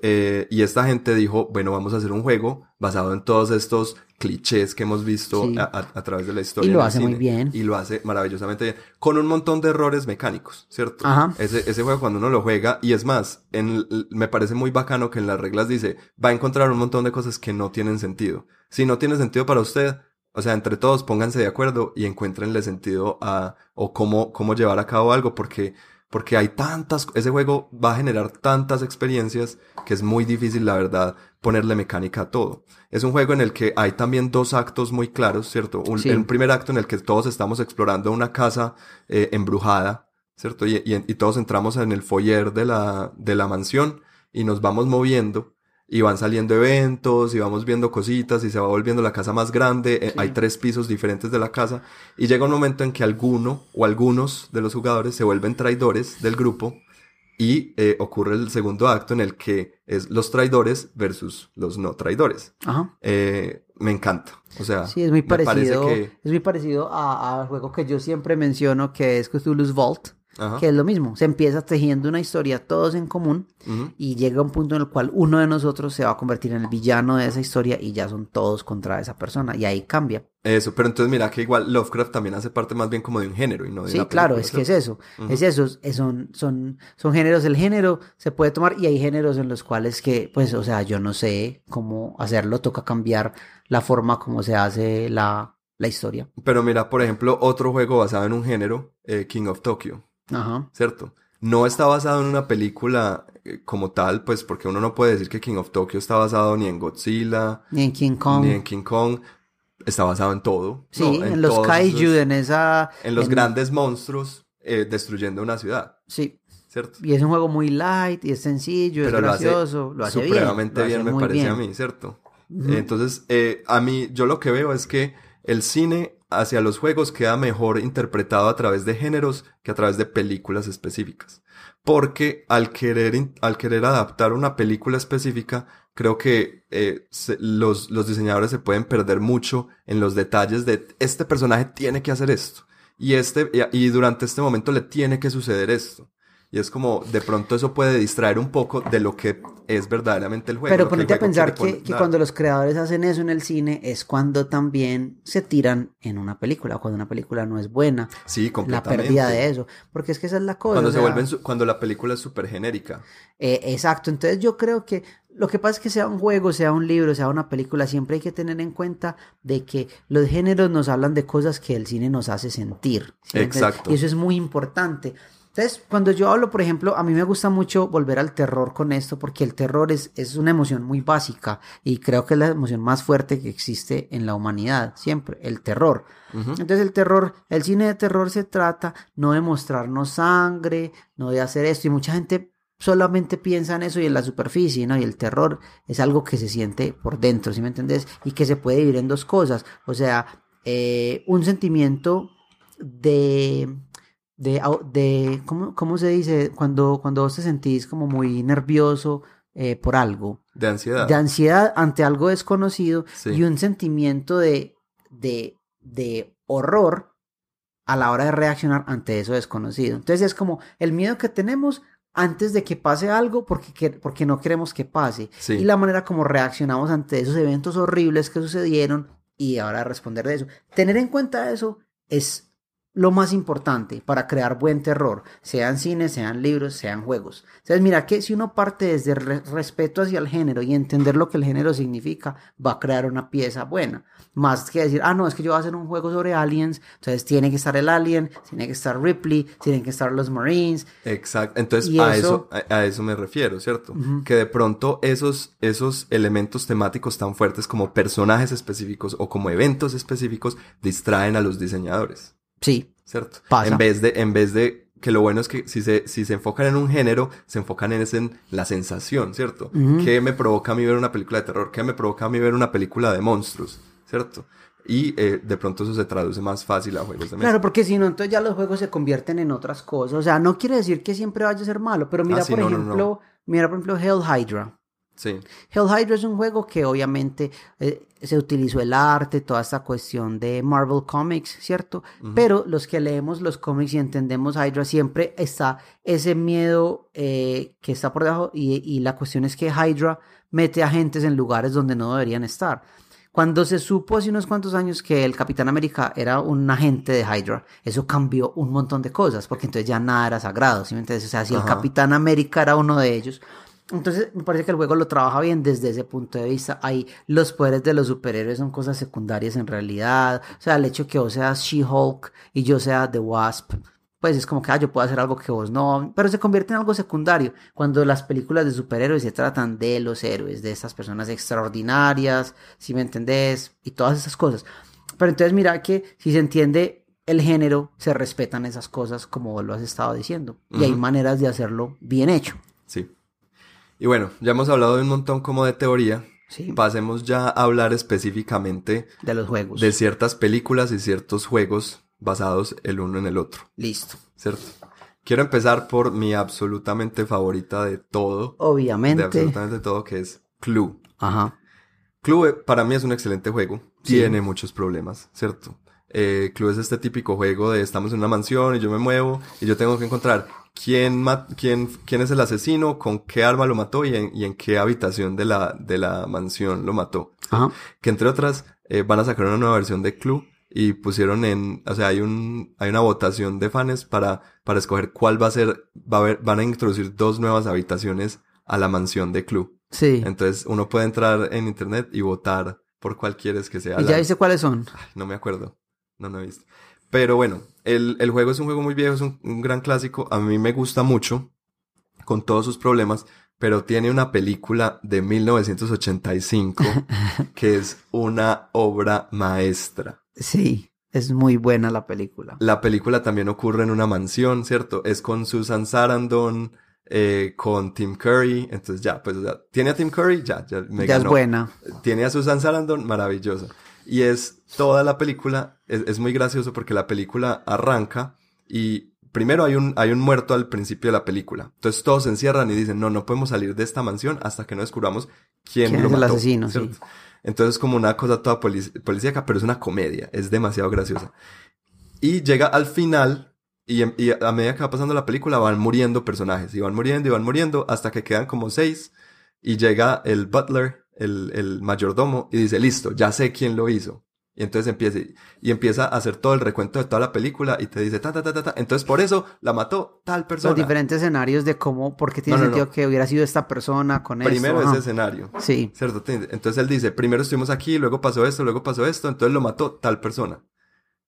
Eh, y esta gente dijo, bueno, vamos a hacer un juego basado en todos estos clichés que hemos visto Sí. a, a- a través de la historia. Y lo hace muy bien. Y lo hace maravillosamente bien. Con un montón de errores mecánicos, ¿cierto? Ajá. Ese, ese juego cuando uno lo juega, y es más, en, me parece muy bacano que en las reglas dice, va a encontrar un montón de cosas que no tienen sentido. Si no tiene sentido para usted, o sea, entre todos pónganse de acuerdo y encuéntrenle sentido a, o cómo, cómo llevar a cabo algo, porque, porque hay tantas, ese juego va a generar tantas experiencias que es muy difícil, la verdad, ponerle mecánica a todo. Es un juego en el que hay también dos actos muy claros, ¿cierto? Un, Sí. un primer acto en el que todos estamos explorando una casa eh, embrujada, ¿cierto? Y, y- y todos entramos en el foyer de la, de la mansión y nos vamos moviendo y van saliendo eventos y vamos viendo cositas y se va volviendo la casa más grande. eh, Sí. Hay tres pisos diferentes de la casa y llega un momento en que alguno o algunos de los jugadores se vuelven traidores del grupo y eh, ocurre el segundo acto en el que es los traidores versus los no traidores. Ajá. Eh, me encanta. O sea, Sí, es muy parecido, que... es muy parecido a- juego que yo siempre menciono que es Cthulhu's Vault, Ajá. que es lo mismo, se empieza tejiendo una historia todos en común Ujú. y llega un punto en el cual uno de nosotros se va a convertir en el villano de esa historia y ya son todos contra esa persona y ahí cambia. Eso, pero entonces mira que igual Lovecraft también hace parte más bien como de un género y no de Sí, una claro, es que es eso, es eso, es- son, son, son géneros, el género se puede tomar y hay géneros en los cuales que, pues, o sea, yo no sé cómo hacerlo, toca cambiar la forma como se hace la, la historia. Pero mira, por ejemplo, otro juego basado en un género, eh, King of Tokyo, Ajá. ¿cierto? No está basado en una película eh, como tal, pues porque uno no puede decir que King of Tokyo está basado ni en Godzilla, Y en King Kong. ni en King Kong, está basado en todo. Sí, ¿no? en, los kaiju, en esa... en los en- grandes monstruos eh, destruyendo una ciudad, Sí, ¿cierto? y es un juego muy light, y es sencillo, Pero es lo hace gracioso, lo hace bien. supremamente lo hace bien, me parece bien. a mí, ¿cierto? Entonces, eh, a mí, yo lo que veo es que el cine hacia los juegos queda mejor interpretado a través de géneros que a través de películas específicas. Porque al querer, al querer adaptar una película específica, creo que eh, los, los diseñadores se pueden perder mucho en los detalles de este personaje tiene que hacer esto. Y, este, y durante este momento le tiene que suceder esto. Y es como, de pronto eso puede distraer un poco de lo que es verdaderamente el juego. Pero ponete a pensar que, que cuando los creadores hacen eso en el cine es cuando también se tiran en una película, cuando una película no es buena, Sí, la completamente. pérdida de eso, porque es que esa es la cosa. Cuando se sea, vuelven, su- cuando la película es súper genérica. eh, exacto, entonces yo creo que lo que pasa es que sea un juego, sea un libro, sea una película, siempre hay que tener en cuenta de que los géneros nos hablan de cosas que el cine nos hace sentir. Exacto. Y eso es muy importante. Entonces, cuando yo hablo, por ejemplo, a mí me gusta mucho volver al terror con esto, porque el terror es, es una emoción muy básica y creo que es la emoción más fuerte que existe en la humanidad, siempre, el terror. Entonces el terror, el cine de terror se trata no de mostrarnos sangre, no de hacer esto, y mucha gente solamente piensa en eso y en la superficie, ¿no? Y el terror es algo que se siente por dentro, ¿sí me entendés? Y que se puede vivir en dos cosas, o sea, eh, un sentimiento de, de, de ¿cómo, cómo se dice? Cuando, cuando vos te sentís como muy nervioso eh, por algo, De ansiedad. de ansiedad ante algo desconocido Sí. y un sentimiento de, de, de horror a la hora de reaccionar ante eso desconocido. Entonces es como el miedo que tenemos antes de que pase algo porque, que- porque no queremos que pase. Sí. Y la manera como reaccionamos ante esos eventos horribles que sucedieron y ahora responder de eso. Tener en cuenta eso es lo más importante para crear buen terror, sean cines, sean libros, sean juegos. Entonces, mira que si uno parte desde el re- respeto hacia el género y entender lo que el género significa, va a crear una pieza buena. Más que decir, ah, no, es que yo voy a hacer un juego sobre aliens, entonces tiene que estar el alien, tiene que estar Ripley, tienen que estar los Marines. Exacto. Entonces, a eso- eso, a, a eso me refiero, ¿cierto? Que de pronto esos, esos elementos temáticos tan fuertes como personajes específicos o como eventos específicos distraen a los diseñadores, Sí, ¿cierto? Pasa. En vez de, en vez de que lo bueno es que si se, si se enfocan en un género, se enfocan en, ese- en la sensación, ¿cierto? ¿Qué me provoca a mí ver una película de terror? ¿Qué me provoca a mí ver una película de monstruos? ¿Cierto? Y eh, de pronto eso se traduce más fácil a juegos de mesa. Claro, porque si no, entonces ya los juegos se convierten en otras cosas. O sea, no quiere decir que siempre vaya a ser malo, pero mira, Ah, sí, por no, no, ejemplo, no. mira, por ejemplo, Hell Hydra. Sí. Hell Hydra es un juego que obviamente eh, se utilizó el arte, toda esta cuestión de Marvel Comics, ¿cierto? Pero los que leemos los cómics y entendemos Hydra, siempre está ese miedo eh, que está por debajo y, y la cuestión es que Hydra mete agentes en lugares donde no deberían estar. Cuando se supo hace unos cuantos años que el Capitán América era un agente de Hydra, eso cambió un montón de cosas, porque entonces ya nada era sagrado, ¿sí me entiendes? O sea, si el. Capitán América era uno de ellos, entonces me parece que el juego lo trabaja bien desde ese punto de vista. Ahí los poderes de los superhéroes son cosas secundarias en realidad. O sea, el hecho que vos seas She-Hulk y yo sea The Wasp, pues es como que ah, yo puedo hacer algo que vos no, pero se convierte en algo secundario. Cuando las películas de superhéroes se tratan de los héroes, de estas personas extraordinarias, si me entendés, y todas esas cosas. Pero entonces mira que si se entiende el género, se respetan esas cosas como vos lo has estado diciendo. Y hay maneras de hacerlo bien hecho. Sí. Y bueno, ya hemos hablado de un montón como de teoría. Sí. Pasemos ya a hablar específicamente de los juegos. de ciertas películas y ciertos juegos basados el uno en el otro, Listo. ¿cierto? Quiero empezar por mi absolutamente favorita de todo, de Obviamente. absolutamente todo, que es Clue. Ajá. Clue eh, para mí es un excelente juego. Sí. Tiene muchos problemas, ¿cierto? Eh, Clue es este típico juego de estamos en una mansión y yo me muevo y yo tengo que encontrar quién, quién, quién es el asesino, con qué arma lo mató y en, y en qué habitación de la, de la mansión lo mató. Ajá. Que entre otras eh, van a sacar una nueva versión de Clue y pusieron en, o sea, hay un, hay una votación de fans para, para escoger cuál va a ser, va a haber, van a introducir dos nuevas habitaciones a la mansión de Clue. Sí. Entonces uno puede entrar en internet y votar por cuál quieres que sea. ¿Y la- ya viste cuáles son? Ay, no me acuerdo. No, no he visto. Pero bueno, el, el juego es un juego muy viejo, es un, un gran clásico. A mí me gusta mucho, con todos sus problemas, pero tiene una película de 1985 que es una obra maestra. Sí. Es muy buena la película. La película también ocurre en una mansión, ¿cierto? Es con Susan Sarandon, eh, con Tim Curry. Entonces ya, pues, o sea, tiene a Tim Curry, ya, ya me ya es buena. Tiene a Susan Sarandon, maravillosa. Y es toda la película, es, es muy gracioso porque la película arranca y primero hay un, hay un muerto al principio de la película. Entonces todos se encierran y dicen, no, no podemos salir de esta mansión hasta que no descubramos quién, ¿Quién lo es el mató", asesino? Entonces es como una cosa toda polic- policíaca, pero es una comedia, es demasiado graciosa. Y llega al final y, em- y a medida que va pasando la película van muriendo personajes y van muriendo y van muriendo hasta que quedan como seis y llega el butler, el, el mayordomo y dice, listo, ya sé quién lo hizo. Y entonces empieza, y empieza a hacer todo el recuento de toda la película y te dice, ta, ta, ta, ta, ta. Entonces por eso la mató tal persona. Los diferentes escenarios de cómo, por qué tiene No, no, sentido no. que hubiera sido esta persona con Primero esto. ese ajá. escenario. Sí. ¿Cierto? Entonces él dice, primero estuvimos aquí, luego pasó esto, luego pasó esto, entonces lo mató tal persona.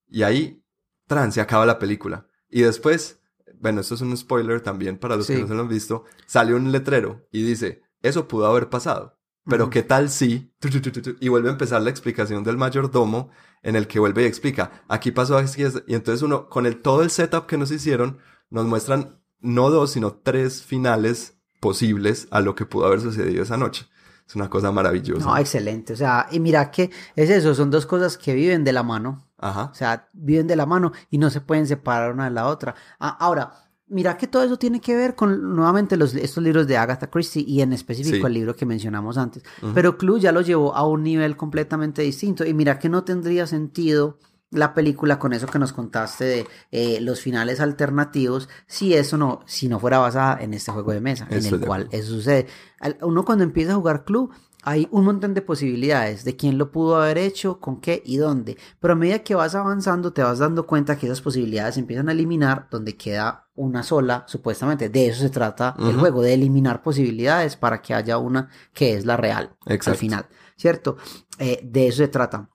Y ahí, tran, se acaba la película. Y después, bueno, esto es un spoiler también para los Sí. que no se lo han visto, sale un letrero y dice, eso pudo haber pasado. Pero qué tal si... Y vuelve a empezar la explicación del mayordomo en el que vuelve y explica, aquí pasó así, es-". y entonces uno, con el, todo el setup que nos hicieron, nos muestran no dos, sino tres finales posibles a lo que pudo haber sucedido esa noche. Es una cosa maravillosa. No, excelente. O sea, y mira que es eso, son dos cosas que viven de la mano. Ajá. O sea, viven de la mano y no se pueden separar una de la otra. Ah, ahora, mira que todo eso tiene que ver con nuevamente los, estos libros de Agatha Christie y en específico Sí. el libro que mencionamos antes. Pero Clue ya lo llevó a un nivel completamente distinto. Y mira que no tendría sentido la película con eso que nos contaste de eh, los finales alternativos, si eso no, si no fuera basada en este juego de mesa, en el cual eso sucede. uno cuando empieza a jugar club, hay un montón de posibilidades de quién lo pudo haber hecho, con qué y dónde. Pero a medida que vas avanzando, te vas dando cuenta que esas posibilidades empiezan a eliminar donde queda una sola, supuestamente. De eso se trata el juego, de eliminar posibilidades para que haya una que es la real al final, ¿cierto? Eh, de eso se trata.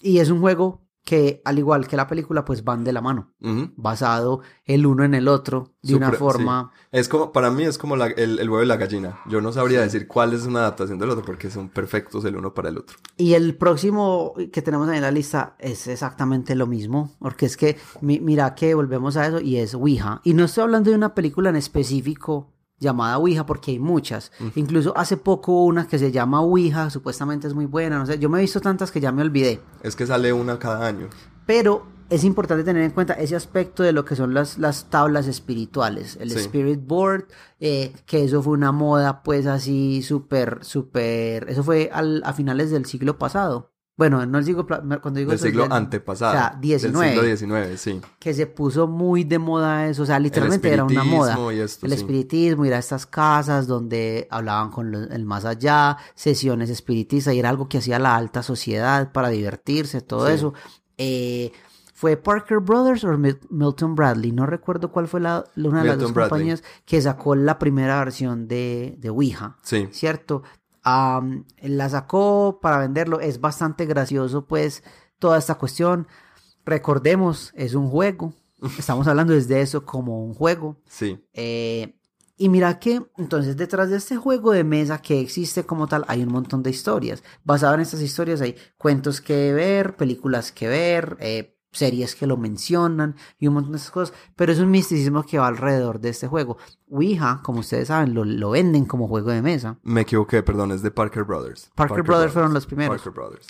Y es un juego que al igual que la película, pues van de la mano, basado el uno en el otro, de una forma... Es como, para mí es como el, el, huevo y la gallina. Yo no sabría decir cuál es una adaptación del otro, porque son perfectos el uno para el otro. Y el próximo que tenemos en la lista es exactamente lo mismo, porque es que, mira que volvemos a eso, y es Ouija. Y no estoy hablando de una película en específico, llamada Ouija porque hay muchas. Incluso hace poco una que se llama Ouija, supuestamente es muy buena, no sé, yo me he visto tantas que ya me olvidé. Es que sale una cada año. Pero es importante tener en cuenta ese aspecto de lo que son las, las tablas espirituales, el Spirit Board, eh, que eso fue una moda pues así súper, súper, eso fue al, a finales del siglo pasado. Bueno, no el siglo, cuando digo... Del siglo antepasado. O sea, 19. Del siglo XIX, sí. Que se puso muy de moda eso, o sea, literalmente era una moda. Y esto, el espiritismo, ir a estas casas donde hablaban con el más allá, sesiones espiritistas, y era algo que hacía la alta sociedad para divertirse, todo eso. Eh, fue Parker Brothers o Milton Bradley, no recuerdo cuál fue la, una de las dos compañías que sacó la primera versión de, de Ouija, sí. ¿cierto? La sacó para venderlo. Es bastante gracioso, pues, toda esta cuestión. Recordemos, es un juego. Estamos hablando desde eso como un juego. Sí. Eh, y mira que, entonces, detrás de este juego de mesa que existe como tal, hay un montón de historias. Basado en estas historias hay cuentos que ver, películas que ver, eh, series que lo mencionan y un montón de esas cosas, pero es un misticismo que va alrededor de este juego. Ouija, como ustedes saben, lo, lo venden como juego de mesa. Me equivoqué, perdón, es de Parker Brothers. Parker, Brothers, fueron los primeros. Parker Brothers.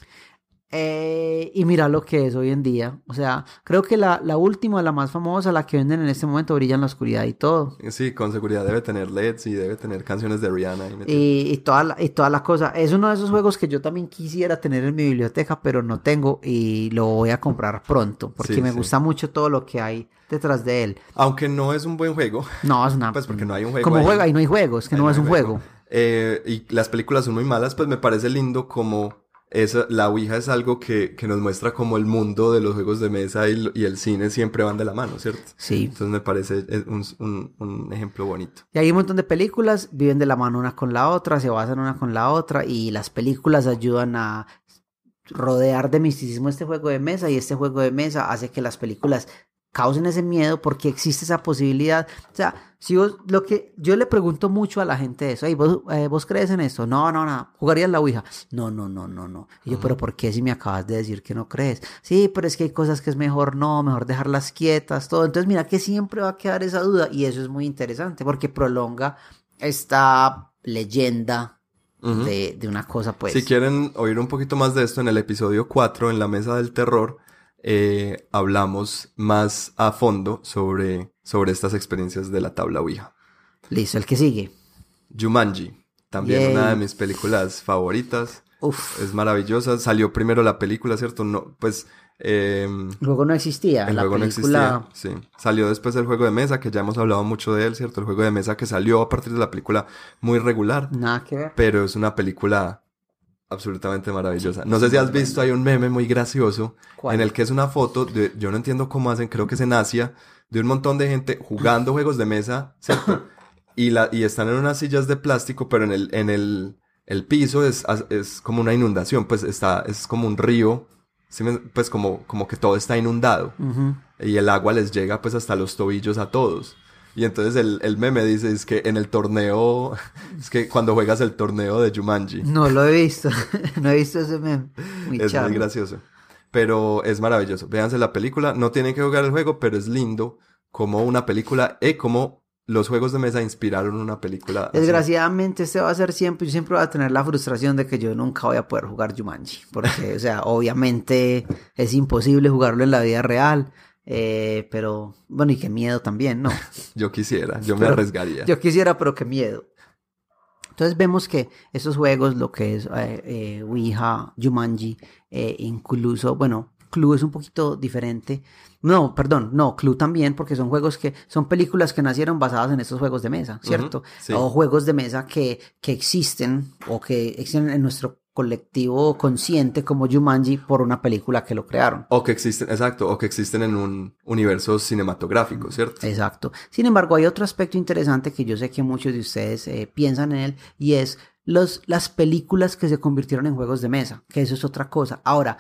Eh, y mira lo que es hoy en día. O sea, creo que la, la, última, la más famosa, la que venden en este momento, brilla en la oscuridad y todo. Sí, con seguridad debe tener LEDs y debe tener canciones de Rihanna. Y, y, toda la, y toda la cosa. Es uno de esos juegos que yo también quisiera tener en mi biblioteca, pero no tengo y lo voy a comprar pronto porque me gusta mucho todo lo que hay detrás de él. Aunque no es un buen juego. No, es una. Pues porque no hay un juego. Como juega y no hay juegos, que no, es un juego. Eh, y las películas son muy malas, pues me parece lindo como esa, la Ouija es algo que, que, nos muestra como el mundo de los juegos de mesa y, y, el cine siempre van de la mano, ¿cierto? Sí. Entonces me parece un, un, un, ejemplo bonito. Y hay un montón de películas, viven de la mano una con la otra, se basan una con la otra y las películas ayudan a rodear de misticismo este juego de mesa y este juego de mesa hace que las películas causen ese miedo porque existe esa posibilidad. O sea, si vos, lo que yo le pregunto mucho a la gente eso, ¿vos, eh, ¿vos crees en esto? No, no, no, ¿jugarías la Ouija? No, no, no, no, no. Y yo, pero ¿por qué si me acabas de decir que no crees? Sí, pero es que hay cosas que es mejor no, mejor dejarlas quietas, todo. Entonces, mira que siempre va a quedar esa duda y eso es muy interesante porque prolonga esta leyenda de, de, una cosa, pues. Si quieren oír un poquito más de esto en el episodio 4, en la mesa del terror, eh, hablamos más a fondo sobre, sobre estas experiencias de la tabla Ouija. Listo, el que sigue. Jumanji, también una de mis películas favoritas. Uf. Es maravillosa. Salió primero la película, ¿cierto? No, pues... Eh, el juego no existía. El la juego no existía, sí. Salió después del juego de mesa, que ya hemos hablado mucho de él, ¿cierto? El juego de mesa que salió a partir de la película muy regular. Nada que ver. Pero es una película absolutamente maravillosa. No sé si has visto, hay un meme muy gracioso en el que es una foto de, yo no entiendo cómo hacen, creo que es en Asia, de un montón de gente jugando juegos de mesa, ¿cierto? Y, la, y están en unas sillas de plástico, pero en el, en el, el piso es, es como una inundación, pues está, es como un río, pues como, como que todo está inundado. Y el agua les llega pues hasta los tobillos a todos. Y entonces el, el, meme dice, es que en el torneo, es que cuando juegas el torneo de Jumanji. No lo he visto, no he visto ese meme. Muy es muy gracioso. Pero es maravilloso. Véanse la película, no tienen que jugar el juego, pero es lindo como una película y como los juegos de mesa inspiraron una película. Desgraciadamente, este va a ser siempre, yo siempre voy a tener la frustración de que yo nunca voy a poder jugar Jumanji. Porque, o sea, obviamente es imposible jugarlo en la vida real. Eh, pero, bueno, y qué miedo también, ¿no? yo quisiera, yo me arriesgaría. Yo quisiera, pero qué miedo. Entonces vemos que esos juegos, lo que es eh, eh Ouija, Jumanji, eh, incluso, bueno, Clue es un poquito diferente. No, perdón, no, Clue también, porque son juegos que, son películas que nacieron basadas en estos juegos de mesa, ¿cierto? sí. O juegos de mesa que, que existen o que existen en nuestro colectivo consciente como Jumanji por una película que lo crearon. O que existen, exacto, o que existen en un universo cinematográfico, ¿cierto? Exacto. Sin embargo, hay otro aspecto interesante que yo sé que muchos de ustedes eh, piensan en él y es los, las películas que se convirtieron en juegos de mesa, que eso es otra cosa. Ahora,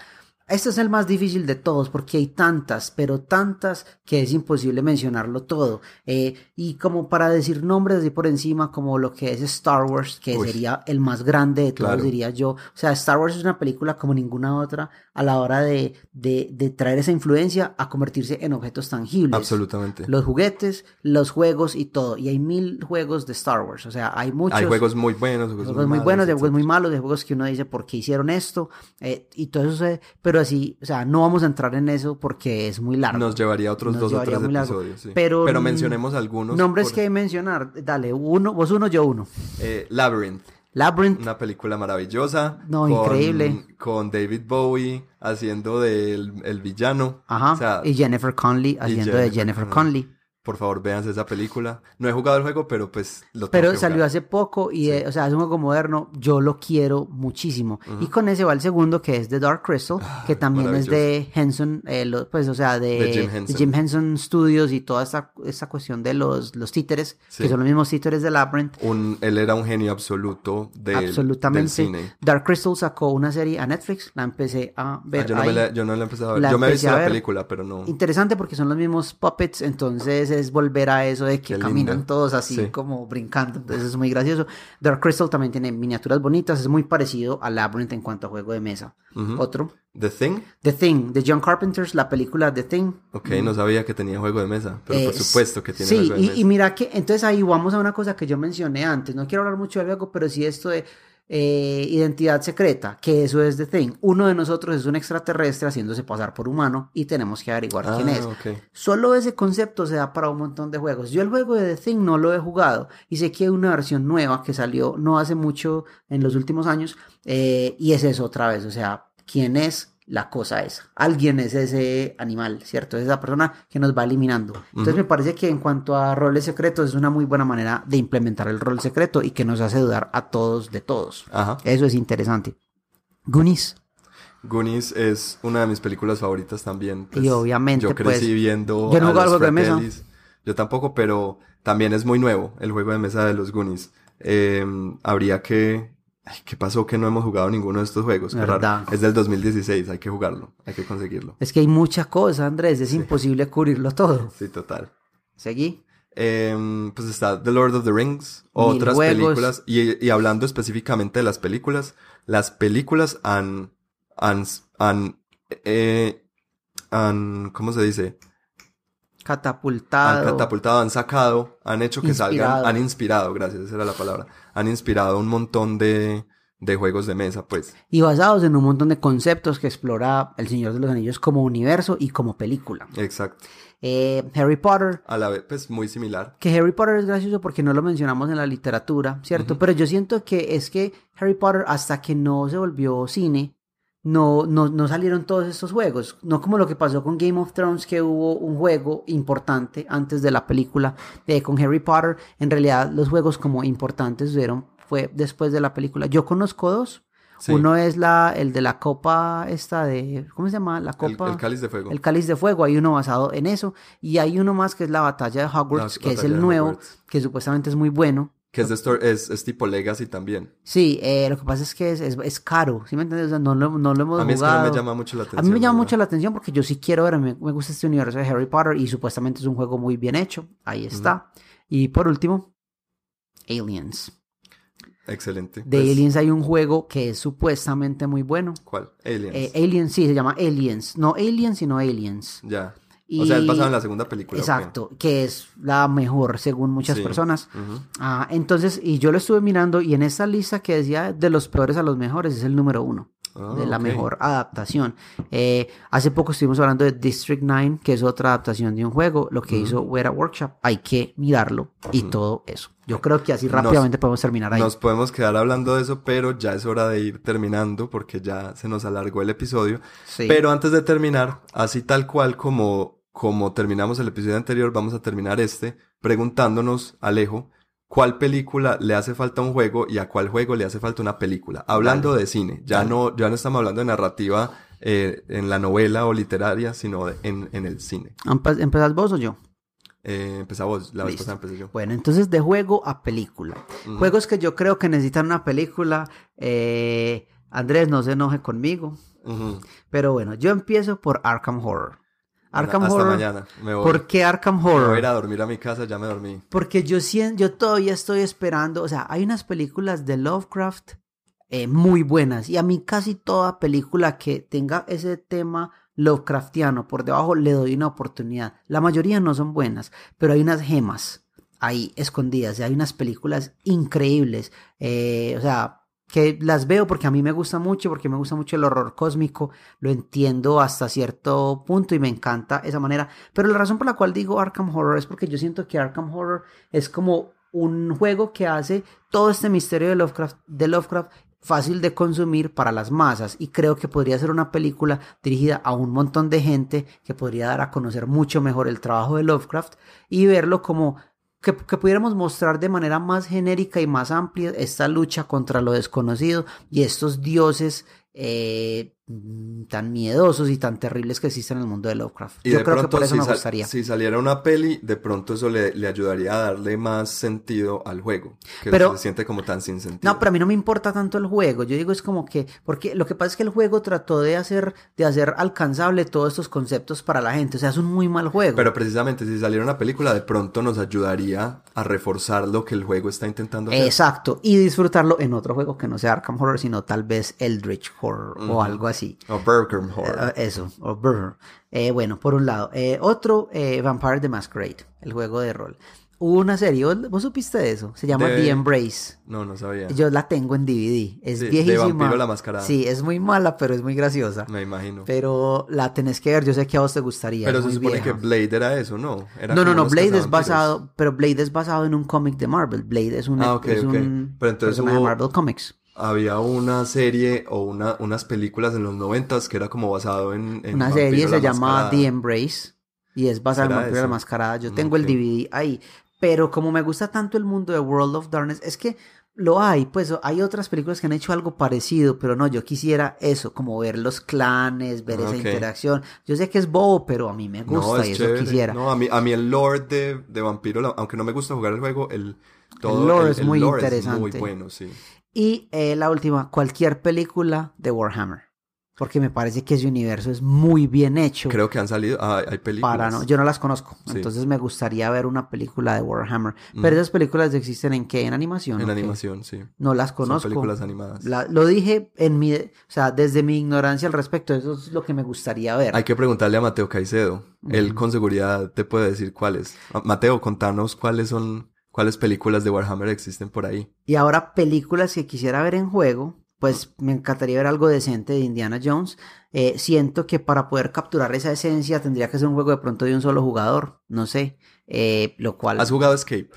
este es el más difícil de todos porque hay tantas, pero tantas que es imposible mencionarlo todo. Eh, y como para decir nombres de por encima, como lo que es Star Wars, que Uy. sería el más grande de todos, Claro. diría yo. O sea, Star Wars es una película como ninguna otra a la hora de, de, de traer esa influencia a convertirse en objetos tangibles. Absolutamente. Los juguetes, los juegos y todo. Y hay mil juegos de Star Wars. O sea, hay muchos. Hay juegos muy buenos, juegos, Juegos muy malos, buenos, de juegos muy malos, de juegos que uno dice por qué hicieron esto, eh, y todo eso, se- pero así, o sea, no vamos a entrar en eso porque es muy largo. Nos llevaría otros Nos dos o tres muy episodios, sí. Pero, Pero mencionemos algunos. Nombres por- que hay que mencionar, dale, uno, vos uno, yo uno. eh, Labyrinth, Labyrinth, una película maravillosa. No, con- increíble. Con David Bowie haciendo del el villano. ajá, O sea, y Jennifer Conley haciendo de Jennifer. Conley. Por favor, véanse esa película. No he jugado el juego, pero pues lo tengo Pero que salió jugar. hace poco y, eh, o sea, es un juego moderno, yo lo quiero muchísimo. Y con ese va el segundo, que es The Dark Crystal, que también es de Henson, eh, lo- pues, o sea, de, De Jim de Henson. Jim Henson Studios y toda esta, esta cuestión de los, los títeres, Sí. que son los mismos títeres de Labyrinth. Un, él era un genio absoluto del, Absolutamente. del cine. Dark Crystal sacó una serie a Netflix, la empecé a Ah, ver yo, no ahí. me la, yo no la he empezado a ver. La yo me he visto la película, pero no. Interesante porque son los mismos puppets, entonces es volver a eso de que Qué caminan lindo. todos así Sí. como brincando, entonces es muy gracioso. Dark Crystal también tiene miniaturas bonitas, es muy parecido a Labyrinth en cuanto a juego de mesa. Otro, The Thing. The Thing, de John Carpenter's, la película The Thing. Ok, no sabía que tenía juego de mesa, pero por Es- supuesto que tiene Sí, juego de y, mesa. y mira que, entonces ahí vamos a una cosa que yo mencioné antes, no quiero hablar mucho del juego, pero sí esto de eh, identidad secreta, que eso es The Thing. Uno de nosotros es un extraterrestre haciéndose pasar por humano y tenemos que averiguar ah, quién es. Solo ese concepto se da para un montón de juegos. Yo el juego de The Thing no lo he jugado y sé que hay una versión nueva que salió no hace mucho en los últimos años eh, y es eso otra vez. O sea, ¿quién es la cosa esa? Alguien es ese animal, ¿cierto? Es esa persona que nos va eliminando. Entonces me parece que en cuanto a roles secretos es una muy buena manera de implementar el rol secreto y que nos hace dudar a todos de todos. Ajá. Eso es interesante. Goonies. Goonies es una de mis películas favoritas también. pues, Y obviamente, Yo crecí pues, viendo. yo no los juego de mesa. Yo tampoco, pero también es muy nuevo el juego de mesa de los Goonies. Eh, habría que. Ay, ¿Qué pasó que no hemos jugado ninguno de estos juegos? Qué raro. Es del 2016, hay que jugarlo, hay que conseguirlo. Es que hay mucha cosa, Andrés. Es imposible cubrirlo todo. Sí, total. Seguí. Eh, pues está The Lord of the Rings, otras películas, y, y hablando específicamente de las películas, las películas han, han, han, eh, han, ¿cómo se dice? Catapultado. Han catapultado, han sacado, han hecho que Inspirado. salgan, han inspirado, gracias, esa era la palabra, han inspirado un montón de, de juegos de mesa, pues. Y basados en un montón de conceptos que explora El Señor de los Anillos como universo y como película. Exacto. Eh, Harry Potter. A la vez, pues muy similar. Que Harry Potter es gracioso porque no lo mencionamos en la literatura, ¿cierto? Pero yo siento que es que Harry Potter, hasta que no se volvió cine, no, no, no salieron todos estos juegos. No como lo que pasó con Game of Thrones, que hubo un juego importante antes de la película. Eh, con Harry Potter, en realidad los juegos como importantes fueron, fue después de la película. Yo conozco dos. Sí. Uno es la, el de la copa esta de, ¿cómo se llama? La copa. el cáliz de fuego. El cáliz de fuego, hay uno basado en eso. Y hay uno más que es la batalla de Hogwarts, La que es el de nuevo, Hogwarts. que supuestamente es muy bueno. Que es, de Stor- es, es tipo Legacy también. Sí, eh, lo que pasa es que es, es, es caro, ¿sí me entiendes? O sea, no, lo, no lo hemos A mí es que no jugado. me llama mucho la atención. A mí me llama la mucho la atención porque yo sí quiero ver, me, me gusta este universo de Harry Potter y supuestamente es un juego muy bien hecho. Ahí está. Y por último, Aliens. Excelente. De Pues, Aliens hay un juego que es supuestamente muy bueno. ¿Cuál? Aliens. Eh, Aliens, sí, se llama Aliens. No Aliens, sino Aliens. ya. Y- O sea, es basado en la segunda película. Exacto, que es la mejor según muchas Sí. personas. Ah, entonces, y yo lo estuve mirando y en esta lista que decía de los peores a los mejores es el número uno. Ah, de la mejor adaptación. Eh, hace poco estuvimos hablando de District 9, que es otra adaptación de un juego, lo que hizo Weta Workshop. Hay que mirarlo y todo eso. Yo creo que así Nos- rápidamente podemos terminar ahí. Nos podemos quedar hablando de eso, pero ya es hora de ir terminando porque ya se nos alargó el episodio. Sí. Pero antes de terminar, así tal cual como, como terminamos el episodio anterior, vamos a terminar este preguntándonos, Alejo, ¿cuál película le hace falta un juego y a cuál juego le hace falta una película? Hablando de cine, ya Dale. no, ya no estamos hablando de narrativa eh, en la novela o literaria, sino de- en, en el cine. Empe- ¿Empezás vos o yo? Eh, empezamos, la vez pasada empecé yo. Bueno, entonces de juego a película. Juegos que yo creo que necesitan una película. eh, Andrés, no se enoje conmigo. Pero bueno, yo empiezo por Arkham Horror. Arkham Hasta Horror. mañana. Me voy. ¿Por qué Arkham Me voy a Horror? ir a dormir a mi casa, ya me dormí. Porque yo siento, yo todavía estoy esperando, o sea, hay unas películas de Lovecraft eh, muy buenas y a mí casi toda película que tenga ese tema Lovecraftiano por debajo le doy una oportunidad. La mayoría no son buenas, pero hay unas gemas ahí escondidas y hay unas películas increíbles, eh, o sea, que las veo porque a mí me gusta mucho, porque me gusta mucho el horror cósmico, lo entiendo hasta cierto punto y me encanta esa manera. Pero la razón por la cual digo Arkham Horror es porque yo siento que Arkham Horror es como un juego que hace todo este misterio de Lovecraft, de Lovecraft fácil de consumir para las masas y creo que podría ser una película dirigida a un montón de gente que podría dar a conocer mucho mejor el trabajo de Lovecraft y verlo como que, que pudiéramos mostrar de manera más genérica y más amplia esta lucha contra lo desconocido y estos dioses eh, tan miedosos y tan terribles que existen en el mundo de Lovecraft. Y Yo de creo que por eso si, me gustaría. si saliera una peli, de pronto eso le, le ayudaría a darle más sentido al juego. Que Pero- se siente como tan sin sentido. No, pero a mí no me importa tanto el juego. Yo digo es como que, porque lo que pasa es que el juego trató de hacer, de hacer alcanzable todos estos conceptos para la gente. O sea, es un muy mal juego. Pero precisamente si saliera una película, de pronto nos ayudaría a reforzar lo que el juego está intentando hacer. Exacto. Y disfrutarlo en otro juego que no sea Arkham Horror, sino tal vez Eldritch Horror o algo así. O Burger Horror. Eh, eso, o Brr. Eh, bueno, por un lado. Eh, otro, eh, Vampire the Masquerade, el juego de rol. Hubo una serie, ¿vos, supiste de eso? Se llama De- The Embrace. No, no sabía. Yo la tengo en DVD. Es Sí, de viejísima. Vampiro la Mascarada. Sí, es muy mala, pero es muy graciosa. Me imagino. Pero la tenés que ver, yo sé que a vos te gustaría. Pero se supone vieja. que Blade era eso, ¿no? Era No, no, no, Blade es basado, pero Blade es basado en un cómic de Marvel. Blade es un, Ah, ok, es ok. un Pero entonces personaje de hubo- Marvel Comics. Había una serie o una, unas películas en los noventas que era como basado en, en Una serie se llama. The Embrace y es basada en ¿Será Vampiro la eso? Mascarada. Yo Mm, tengo el ok. DVD ahí. Pero como me gusta tanto el mundo de World of Darkness, es que lo hay, pues hay otras películas que han hecho algo parecido, pero no, yo quisiera eso, como ver los clanes, ver Ah, esa interacción. Yo sé que es bobo, pero a mí me gusta No, es y eso chévere. quisiera. No, a mí, a mí el lore de, de Vampiro, aunque no me gusta jugar el juego, el, todo lore es muy lore interesante. muy bueno, sí. Y eh, la última, cualquier película de Warhammer. Porque me parece que ese universo es muy bien hecho. Creo que han salido, ah, hay películas. para no, yo no las conozco, Sí. entonces me gustaría ver una película de Warhammer. Mm. Pero esas películas existen en qué? En animación. En animación, sí. No las Son conozco. películas animadas. La- lo dije en mi, o sea, desde mi ignorancia al respecto, eso es lo que me gustaría ver. Hay que preguntarle a Mateo Caicedo. Él con seguridad te puede decir cuáles. Mateo, contanos cuáles son, cuáles películas de Warhammer existen por ahí. Y ahora películas que quisiera ver en juego, pues me encantaría ver algo decente de Indiana Jones. Eh, siento que para poder capturar esa esencia tendría que ser un juego de pronto de un solo jugador, no sé, eh, lo cual... ¿Has jugado Escape?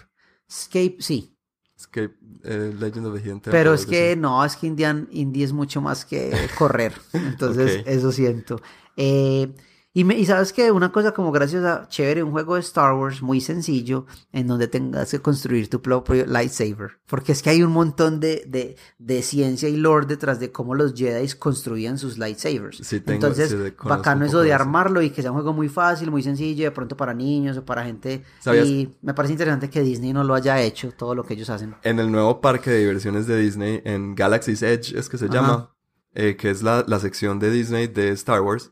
Escape, sí, Escape, eh, Legend of the Hidden Temple, pero es que no, es que Indian, Indie es mucho más que correr, entonces eso siento. Eh, y, me- y sabes que una cosa como graciosa, chévere, un juego de Star Wars muy sencillo en donde tengas que construir tu propio lightsaber. Porque es que hay un montón de, de, de ciencia y lore detrás de cómo los Jedi construían sus lightsabers. Sí, tengo- Entonces, sí, bacano eso de armarlo y que sea un juego muy fácil, muy sencillo, de pronto para niños o para gente. ¿Sabías? Y me parece interesante que Disney no lo haya hecho, todo lo que ellos hacen. En el nuevo parque de diversiones de Disney, en Galaxy's Edge es que se Ajá. llama, eh, que es la, la sección de Disney de Star Wars,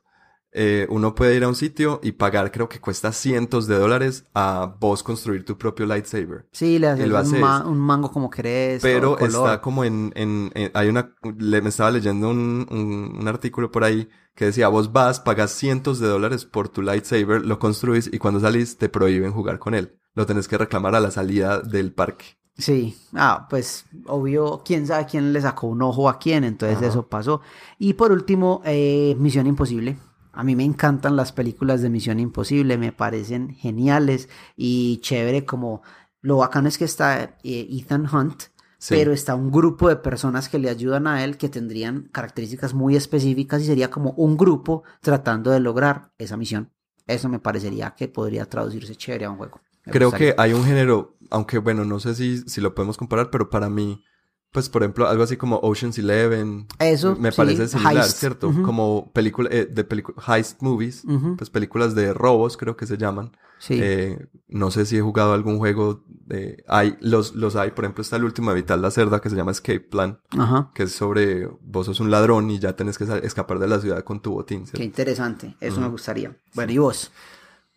eh, uno puede ir a un sitio y pagar, creo que cuesta cientos de dólares a vos construir tu propio lightsaber. Sí, le haces lo un, haces. ma- un mango como querés. Pero color. está como en, en, en- hay una, le, me estaba leyendo un, un, un artículo por ahí que decía, vos vas, pagas cientos de dólares por tu lightsaber, lo construís y cuando salís te prohíben jugar con él. Lo tenés que reclamar a la salida del parque. Sí, ah, pues obvio, quién sabe quién le sacó un ojo a quién, entonces eso pasó. Y por último, eh, Misión Imposible. A mí me encantan las películas de Misión Imposible, me parecen geniales y chévere como lo bacano es que está eh, Ethan Hunt, pero está un grupo de personas que le ayudan a él que tendrían características muy específicas y sería como un grupo tratando de lograr esa misión. Eso me parecería que podría traducirse chévere a un juego. Creo que hay un género, aunque bueno, no sé si, si lo podemos comparar, pero para mí pues, por ejemplo, algo así como Ocean's Eleven. Eso. Me parece similar, ¿cierto? Como película, eh, de heist movies. Pues películas de robos, creo que se llaman. Sí. Eh, no sé si he jugado algún juego de... Hay, los, los hay, por ejemplo, está el último Evitar la Cerda que se llama Escape Plan. Ajá. Que es sobre... Vos sos un ladrón y ya tenés que escapar de la ciudad con tu botín, ¿cierto? Qué interesante. Eso me gustaría. Bueno, ¿y vos?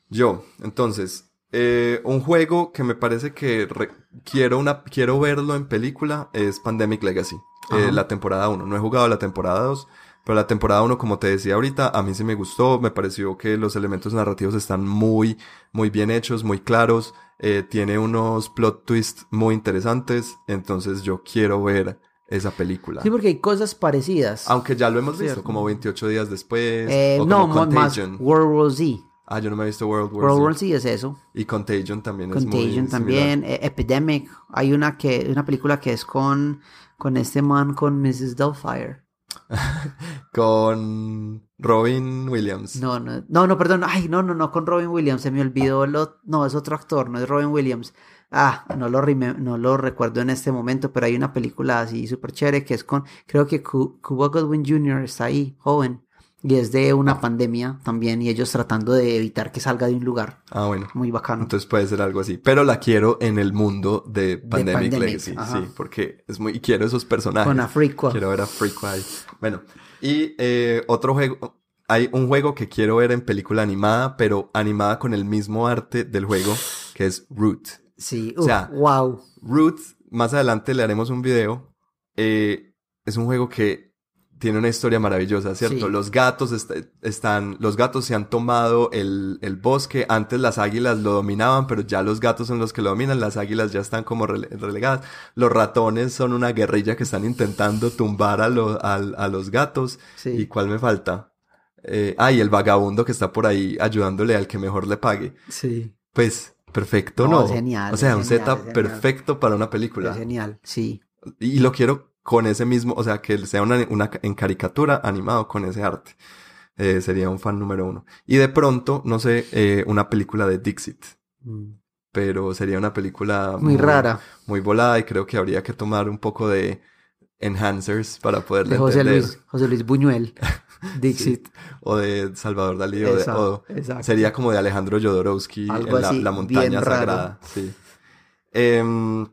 Yo, entonces... Eh, un juego que me parece que quiero, una, quiero verlo en película es Pandemic Legacy, eh, la temporada 1. No he jugado la temporada 2, pero la temporada 1, como te decía ahorita, a mí sí me gustó, me pareció que los elementos narrativos están muy, muy bien hechos, muy claros, eh, tiene unos plot twists muy interesantes, entonces yo quiero ver esa película. Sí, porque hay cosas parecidas. Aunque ya lo hemos visto, como 28 días después. o no, más World War Z. Ah, yo no me he visto World War World War Z es eso. Y Contagion también es muy Contagion también. E, Epidemic. Hay una que una película que es con con este man con Mrs. Doubtfire. con Robin Williams. No, no, no, no, perdón. Ay, no, no, no, con Robin Williams. Se me olvidó. Lo... No, es otro actor, no es Robin Williams. Ah, no lo, no lo recuerdo en este momento, pero hay una película así súper chévere que es con, creo que Cuba Goodwin Jr. está ahí, joven. Y es de una pandemia también y ellos tratando de evitar que salga de un lugar. Ah, bueno. Muy bacano. Entonces puede ser algo así. Pero la quiero en el mundo de Pandemic, Legacy. Sí, porque es muy... Y quiero esos personajes. Con Afriqua. Quiero ver a ahí. Bueno. Y eh, otro juego... Hay un juego que quiero ver en película animada, pero animada con el mismo arte del juego, que es Root. Sí, o sea, wow. Root, más adelante le haremos un video. Eh, es un juego que tiene una historia maravillosa, ¿cierto? Los gatos están, los gatos se han tomado el, el, bosque, antes las águilas lo dominaban, pero ya los gatos son los que lo dominan, las águilas ya están como relegadas, los ratones son una guerrilla que están intentando tumbar a, a, los gatos, ¿y cuál me falta? Eh, ah, y el vagabundo que está por ahí ayudándole al que mejor le pague. Sí. Pues, perfecto, ¿no? genial. O sea, un setup perfecto para una película. Es genial, sí. Y lo quiero con ese mismo, o sea, que sea una, una en caricatura animado con ese arte. Eh, sería un fan número uno. Y de pronto, no sé, eh, una película de Dixit. Mm. Pero sería una película muy, rara. Muy volada y creo que habría que tomar un poco de enhancers para poder de José Luis, José Luis Buñuel. Dixit. O de Salvador Dalí. o de, sería como de Alejandro Jodorowsky en la, montaña sagrada. Sí. Em,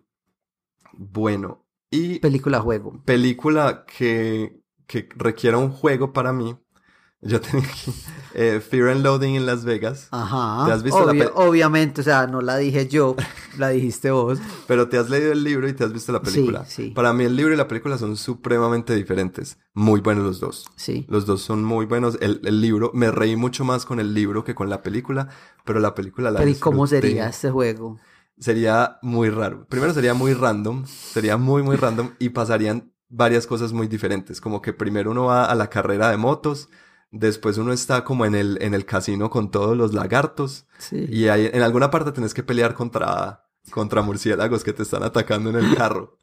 bueno, y película juego. Película que, que requiera un juego para mí. Yo tenía aquí eh, Fear and Loading en Las Vegas. Ajá. ¿Te has visto la la Obviamente, o sea, no la dije yo, la dijiste vos. Pero te has leído el libro y te has visto la película. Sí, sí. Para mí el libro y la película son supremamente diferentes. Muy buenos los dos. Sí. Los dos son muy buenos. El, el libro, me reí mucho más con el libro que con la película, pero la película la Pero ¿y cómo sería este juego? Sería muy raro. Primero sería muy random, sería muy, muy random y pasarían varias cosas muy diferentes. Como que primero uno va a la carrera de motos, después uno está como en el, en el casino con todos los lagartos y hay, en alguna parte tenés que pelear contra, contra murciélagos que te están atacando en el carro.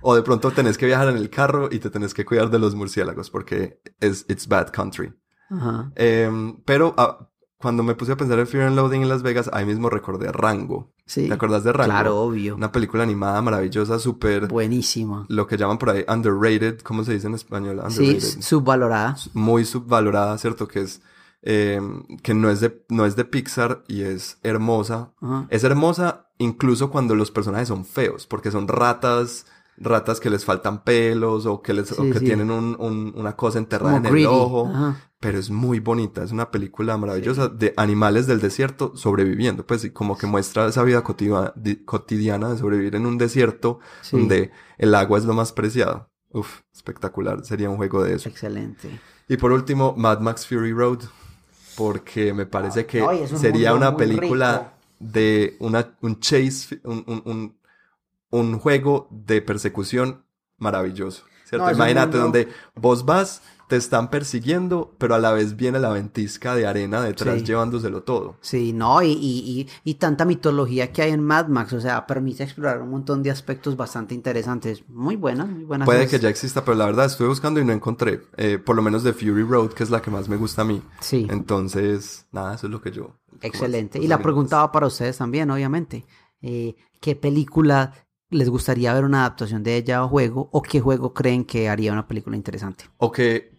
o de pronto tenés que viajar en el carro y te tenés que cuidar de los murciélagos porque es it's bad country. Em, pero ah, cuando me puse a pensar en Fear and Loading en Las Vegas, ahí mismo recordé Rango. Sí. ¿Te acuerdas de Rango? Claro, obvio. Una película animada maravillosa, súper... Buenísima. Lo que llaman por ahí underrated, ¿cómo se dice en español? Underrated. Sí, subvalorada. Muy subvalorada, ¿cierto? Que es... Eh, que no es, de, no es de Pixar y es hermosa. Es hermosa incluso cuando los personajes son feos, porque son ratas ratas que les faltan pelos o que, les, o que tienen un, un, una cosa enterrada en el ojo. Pero es muy bonita, es una película maravillosa de animales del desierto sobreviviendo, pues como que muestra esa vida cotidiana de sobrevivir en un desierto donde el agua es lo más preciado. Uf, espectacular, sería un juego de eso. Excelente. Y por último, Mad Max Fury Road, porque me parece que sería una película de una, un chase, un, un un juego de persecución maravilloso. ¿cierto? No, un Imagínate donde vos vas, te están persiguiendo, pero a la vez viene la ventisca de arena detrás Sí. llevándoselo todo. Sí, no, y, y, y, y tanta mitología que hay en Mad Max, o sea, permite explorar un montón de aspectos bastante interesantes. Muy buenas, muy buenas. Puede que ya exista, pero la verdad estuve buscando y no encontré. Eh, por lo menos de Fury Road, que es la que más me gusta a mí. Sí, Entonces, nada, eso es lo que yo. excelente. Y la así, pregunta va para ustedes también, obviamente. Eh, ¿Qué película les gustaría ver una adaptación de ella a juego o qué juego creen que haría una película interesante? O que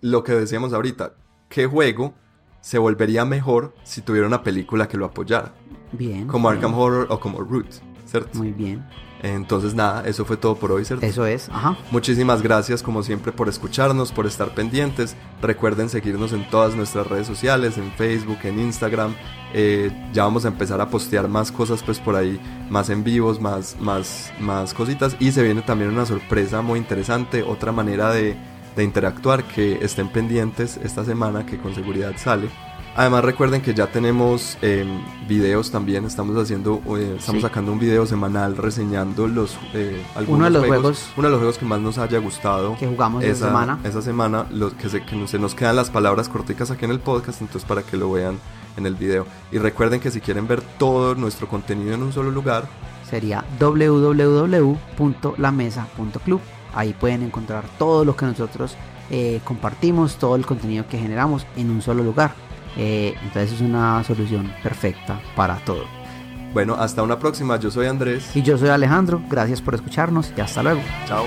lo que decíamos ahorita, ¿qué juego se volvería mejor si tuviera una película que lo apoyara? Bien. Como bien, Arkham Horror o como Root, ¿cierto? Muy bien. Entonces, nada, eso fue todo por hoy, ¿cierto? Eso es, ajá. Muchísimas gracias como siempre por escucharnos, por estar pendientes. Recuerden seguirnos en todas nuestras redes sociales, en Facebook, en Instagram. Eh, ya vamos a empezar a postear más cosas pues por ahí, más en vivos, más, más, más cositas. Y se viene también una sorpresa muy interesante, otra manera de, de interactuar que estén pendientes esta semana que con seguridad sale. Además recuerden que ya tenemos eh, videos también, estamos haciendo, eh, estamos Sí. sacando un video semanal reseñando los eh, algunos Uno de los juegos uno de los juegos que más nos haya gustado que jugamos esta semana. esa semana, los que, se, que se nos quedan las palabras corticas aquí en el podcast, entonces para que lo vean en el video. Y recuerden que si quieren ver todo nuestro contenido en un solo lugar, sería www.lamesa.club. Ahí pueden encontrar todo lo que nosotros eh, compartimos, todo el contenido que generamos en un solo lugar. Eh, entonces es una solución perfecta para todo. bueno, hasta una próxima, yo soy Andrés, Y yo soy Alejandro, gracias por escucharnos y hasta luego. chao.